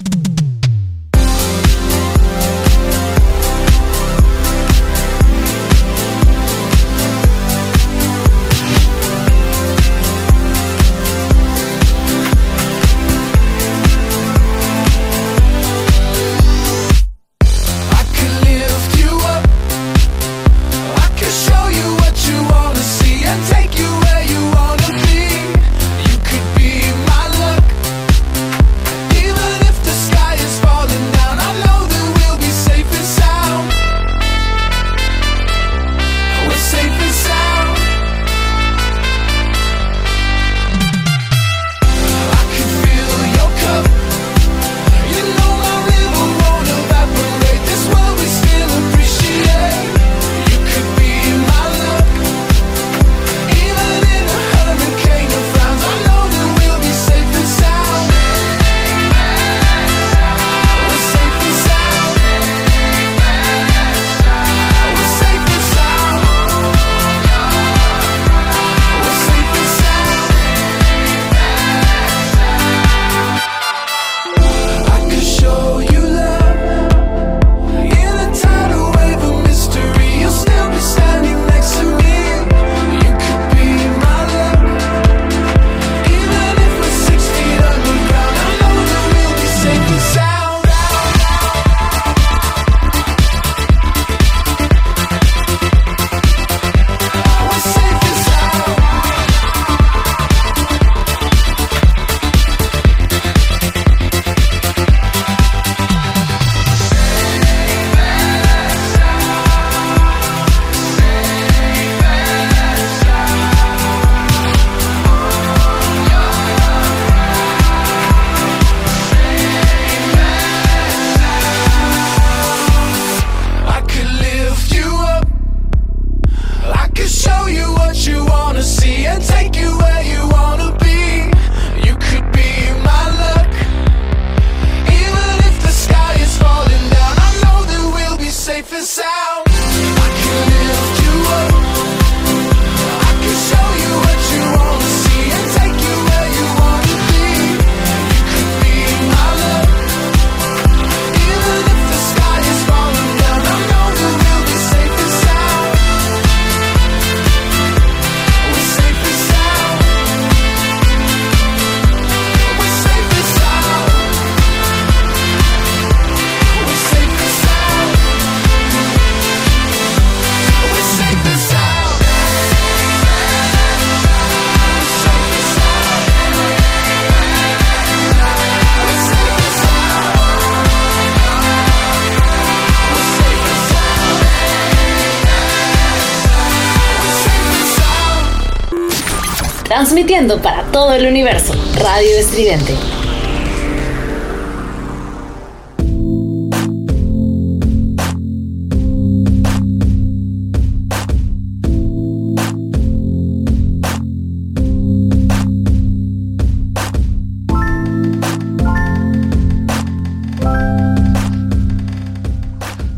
Transmitiendo para todo el universo. Radio Estridente.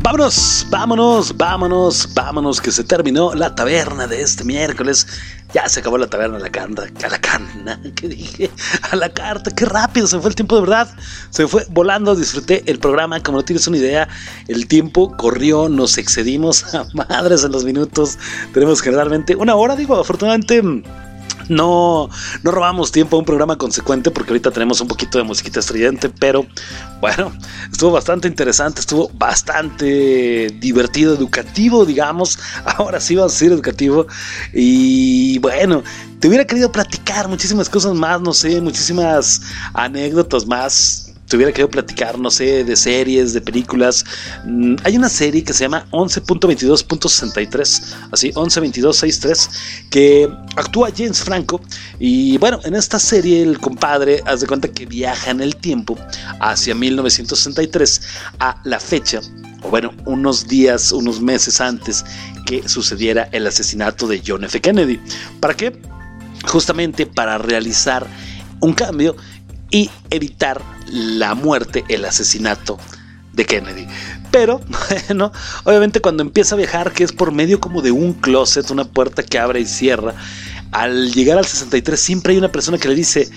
Vámonos, vámonos, vámonos, vámonos, que se terminó la taberna de este miércoles. Ya se acabó la taberna, la carta, a la carta, ¿qué dije? A la carta, qué rápido se fue el tiempo de verdad. Se fue volando, disfruté el programa, como no tienes una idea, el tiempo corrió, nos excedimos a madres en los minutos. Tenemos generalmente una hora, digo, afortunadamente no, no robamos tiempo a un programa consecuente porque ahorita tenemos un poquito de musiquita estridente, pero bueno, estuvo bastante interesante, estuvo bastante divertido, educativo, digamos. Ahora sí va a ser educativo. Y bueno, te hubiera querido platicar muchísimas cosas más, no sé, muchísimas anécdotas más te hubiera querido platicar, no sé, de series, de películas. Mm, hay una serie que se llama 11.22.63, así, 11.22.63, que actúa James Franco. Y bueno, en esta serie el compadre, haz de cuenta que viaja en el tiempo hacia 1963 a la fecha, o bueno, unos días, unos meses antes que sucediera el asesinato de John F. Kennedy. ¿Para qué? Justamente para realizar un cambio y evitar la muerte, el asesinato de Kennedy. Pero, bueno, obviamente cuando empieza a viajar, que es por medio como de un closet, una puerta que abre y cierra, al llegar al 63 siempre hay una persona que le dice,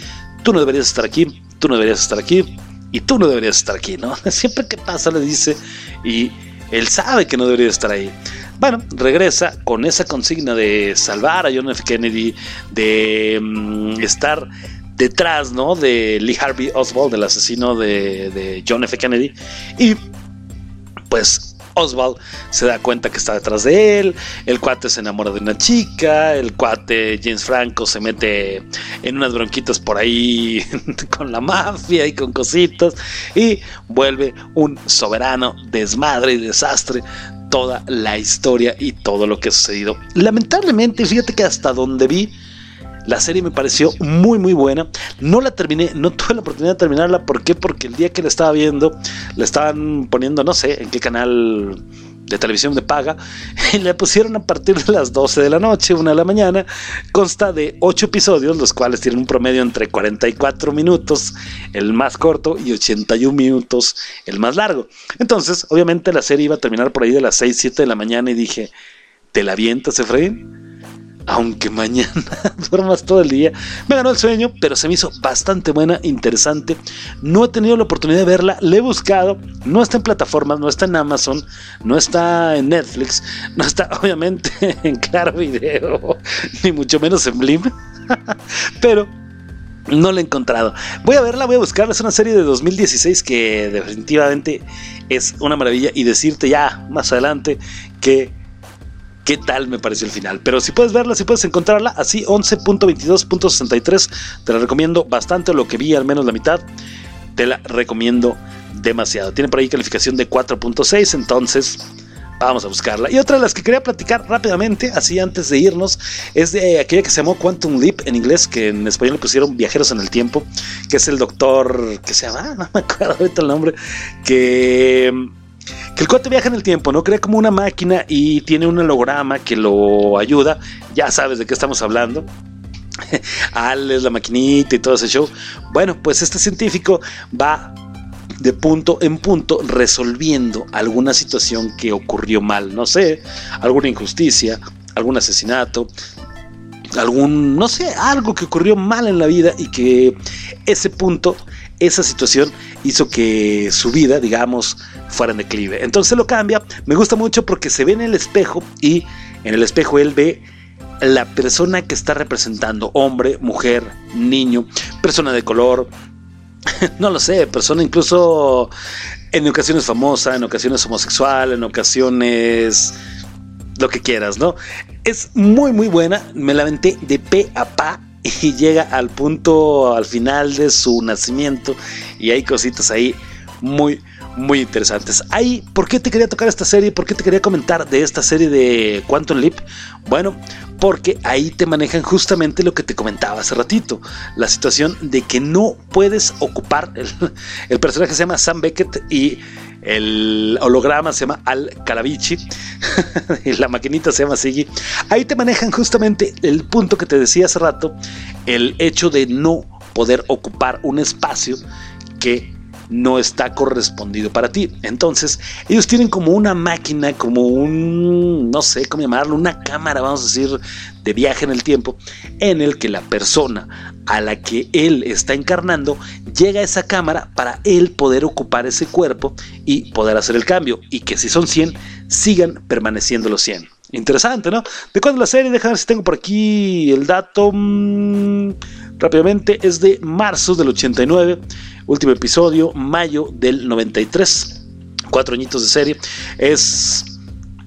tú no deberías estar aquí, tú no deberías estar aquí, y tú no deberías estar aquí, ¿no? Siempre que pasa le dice, y él sabe que no debería estar ahí. Bueno, regresa con esa consigna de salvar a John F. Kennedy, de mm, estar detrás, ¿no? De Lee Harvey Oswald, del asesino de, de John F. Kennedy. Y pues Oswald se da cuenta que está detrás de él, el cuate se enamora de una chica, el cuate James Franco se mete en unas bronquitas por ahí con la mafia y con cositas y vuelve un soberano desmadre y desastre toda la historia y todo lo que ha sucedido. Lamentablemente, fíjate que hasta donde vi, la serie me pareció muy muy buena. No la terminé, no tuve la oportunidad de terminarla. ¿Por qué? Porque el día que la estaba viendo, la estaban poniendo, no sé en qué canal de televisión de paga, y la pusieron a partir de las 12 de la noche, una de la mañana. Consta de 8 episodios, los cuales tienen un promedio entre 44 minutos, el más corto, y 81 minutos, el más largo. Entonces, obviamente la serie iba a terminar por ahí de las 6, 7 de la mañana y dije, ¿te la avientas, Efraín? Aunque mañana duermas todo el día. Me ganó el sueño, pero se me hizo bastante buena, interesante. No he tenido la oportunidad de verla, la he buscado. No está en plataformas, no está en Amazon, no está en Netflix, no está obviamente en Claro Video, ni mucho menos en Blim. pero no la he encontrado. Voy a verla, voy a buscarla. Es una serie de 2016 que definitivamente es una maravilla. Y decirte ya más adelante que qué tal me pareció el final. Pero si puedes verla, si puedes encontrarla, así 11.22.63, te la recomiendo bastante, lo que vi al menos la mitad, te la recomiendo demasiado. Tiene por ahí calificación de 4.6, entonces vamos a buscarla. Y otra de las que quería platicar rápidamente, así antes de irnos, es de aquella que se llamó Quantum Leap en inglés, que en español le pusieron Viajeros en el Tiempo, que es el doctor, que se llama, no me acuerdo ahorita el nombre, que que el cuate viaja en el tiempo, ¿no? Crea como una máquina y tiene un holograma que lo ayuda. Ya sabes de qué estamos hablando. Al es la maquinita y todo ese show. Bueno, pues este científico va de punto en punto resolviendo alguna situación que ocurrió mal, no sé, alguna injusticia, algún asesinato, algún, no sé, algo que ocurrió mal en la vida y que ese punto esa situación hizo que su vida, digamos, fuera en declive. Entonces lo cambia, me gusta mucho porque se ve en el espejo y en el espejo él ve la persona que está representando, hombre, mujer, niño, persona de color, no lo sé, persona incluso en ocasiones famosa, en ocasiones homosexual, en ocasiones lo que quieras, ¿no? Es muy muy buena, me la de pe a pa y llega al punto, al final de su nacimiento y hay cositas ahí muy, muy interesantes. Ahí, ¿por qué te quería tocar esta serie? ¿Por qué te quería comentar de esta serie de Quantum Leap? Bueno, porque ahí te manejan justamente lo que te comentaba hace ratito, la situación de que no puedes ocupar, el, el personaje se llama Sam Beckett y el holograma se llama Al Calavici y la maquinita se llama Siggy. Ahí te manejan justamente el punto que te decía hace rato, el hecho de no poder ocupar un espacio que no está correspondido para ti. Entonces, ellos tienen como una máquina, como un, no sé cómo llamarlo, una cámara, vamos a decir, de viaje en el tiempo, en el que la persona a la que él está encarnando llega a esa cámara para él poder ocupar ese cuerpo y poder hacer el cambio. Y que si son 100, sigan permaneciendo los 100. Interesante, ¿no? ¿De cuándo la serie? Déjame ver si tengo por aquí el dato. Mm, rápidamente, es de marzo del 89. Último episodio, mayo del 93. Cuatro añitos de serie. Es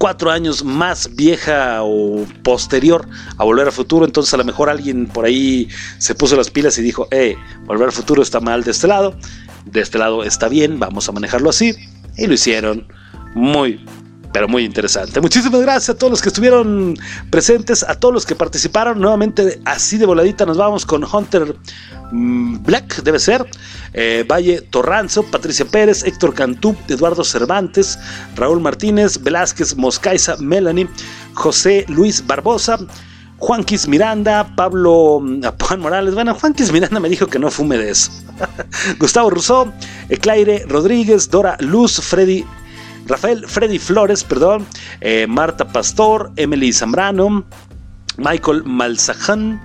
cuatro años más vieja o posterior a Volver al Futuro. Entonces a lo mejor alguien por ahí se puso las pilas y dijo, eh, Volver al Futuro está mal de este lado. De este lado está bien, vamos a manejarlo así. Y lo hicieron muy, pero muy interesante. Muchísimas gracias a todos los que estuvieron presentes, a todos los que participaron. Nuevamente, así de voladita, nos vamos con Hunter mm, Black, debe ser. Eh, Valle Torranzo, Patricia Pérez, Héctor Cantú, Eduardo Cervantes, Raúl Martínez, Velázquez Moscaiza, Melanie, José Luis Barbosa. Juanquis Miranda, Pablo mm, Juan Morales. Bueno, Juanquis Miranda me dijo que no fume de eso. Gustavo Rousseau, Claire Rodríguez, Dora Luz, Freddy Rafael Freddy Flores, perdón, eh, Marta Pastor, Emily Zambrano, Michael Malzahán,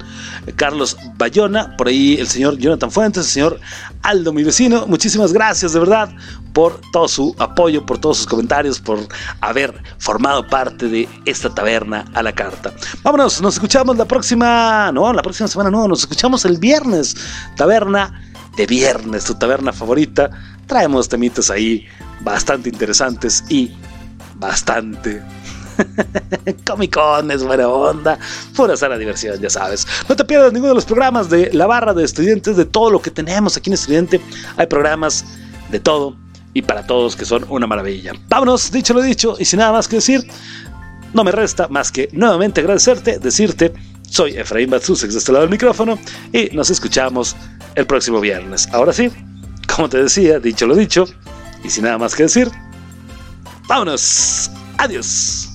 Carlos Bayona, por ahí el señor Jonathan Fuentes, el señor Aldo, mi vecino. Muchísimas gracias de verdad por todo su apoyo, por todos sus comentarios, por haber formado parte de esta taberna a la carta. Vámonos, nos escuchamos la próxima, no, la próxima semana no, nos escuchamos el viernes. Taberna de viernes, tu taberna favorita. Traemos temitas ahí bastante interesantes y bastante Comic Con es buena onda, pura sana diversión, ya sabes. No te pierdas ninguno de los programas de la barra de estudiantes, de todo lo que tenemos aquí en Estudiante. Hay programas de todo y para todos que son una maravilla. Vámonos, dicho lo dicho, y sin nada más que decir, no me resta más que nuevamente agradecerte, decirte, soy Efraín Batsusex de este lado del micrófono y nos escuchamos el próximo viernes. Ahora sí, como te decía, dicho lo dicho, y sin nada más que decir, vámonos, adiós.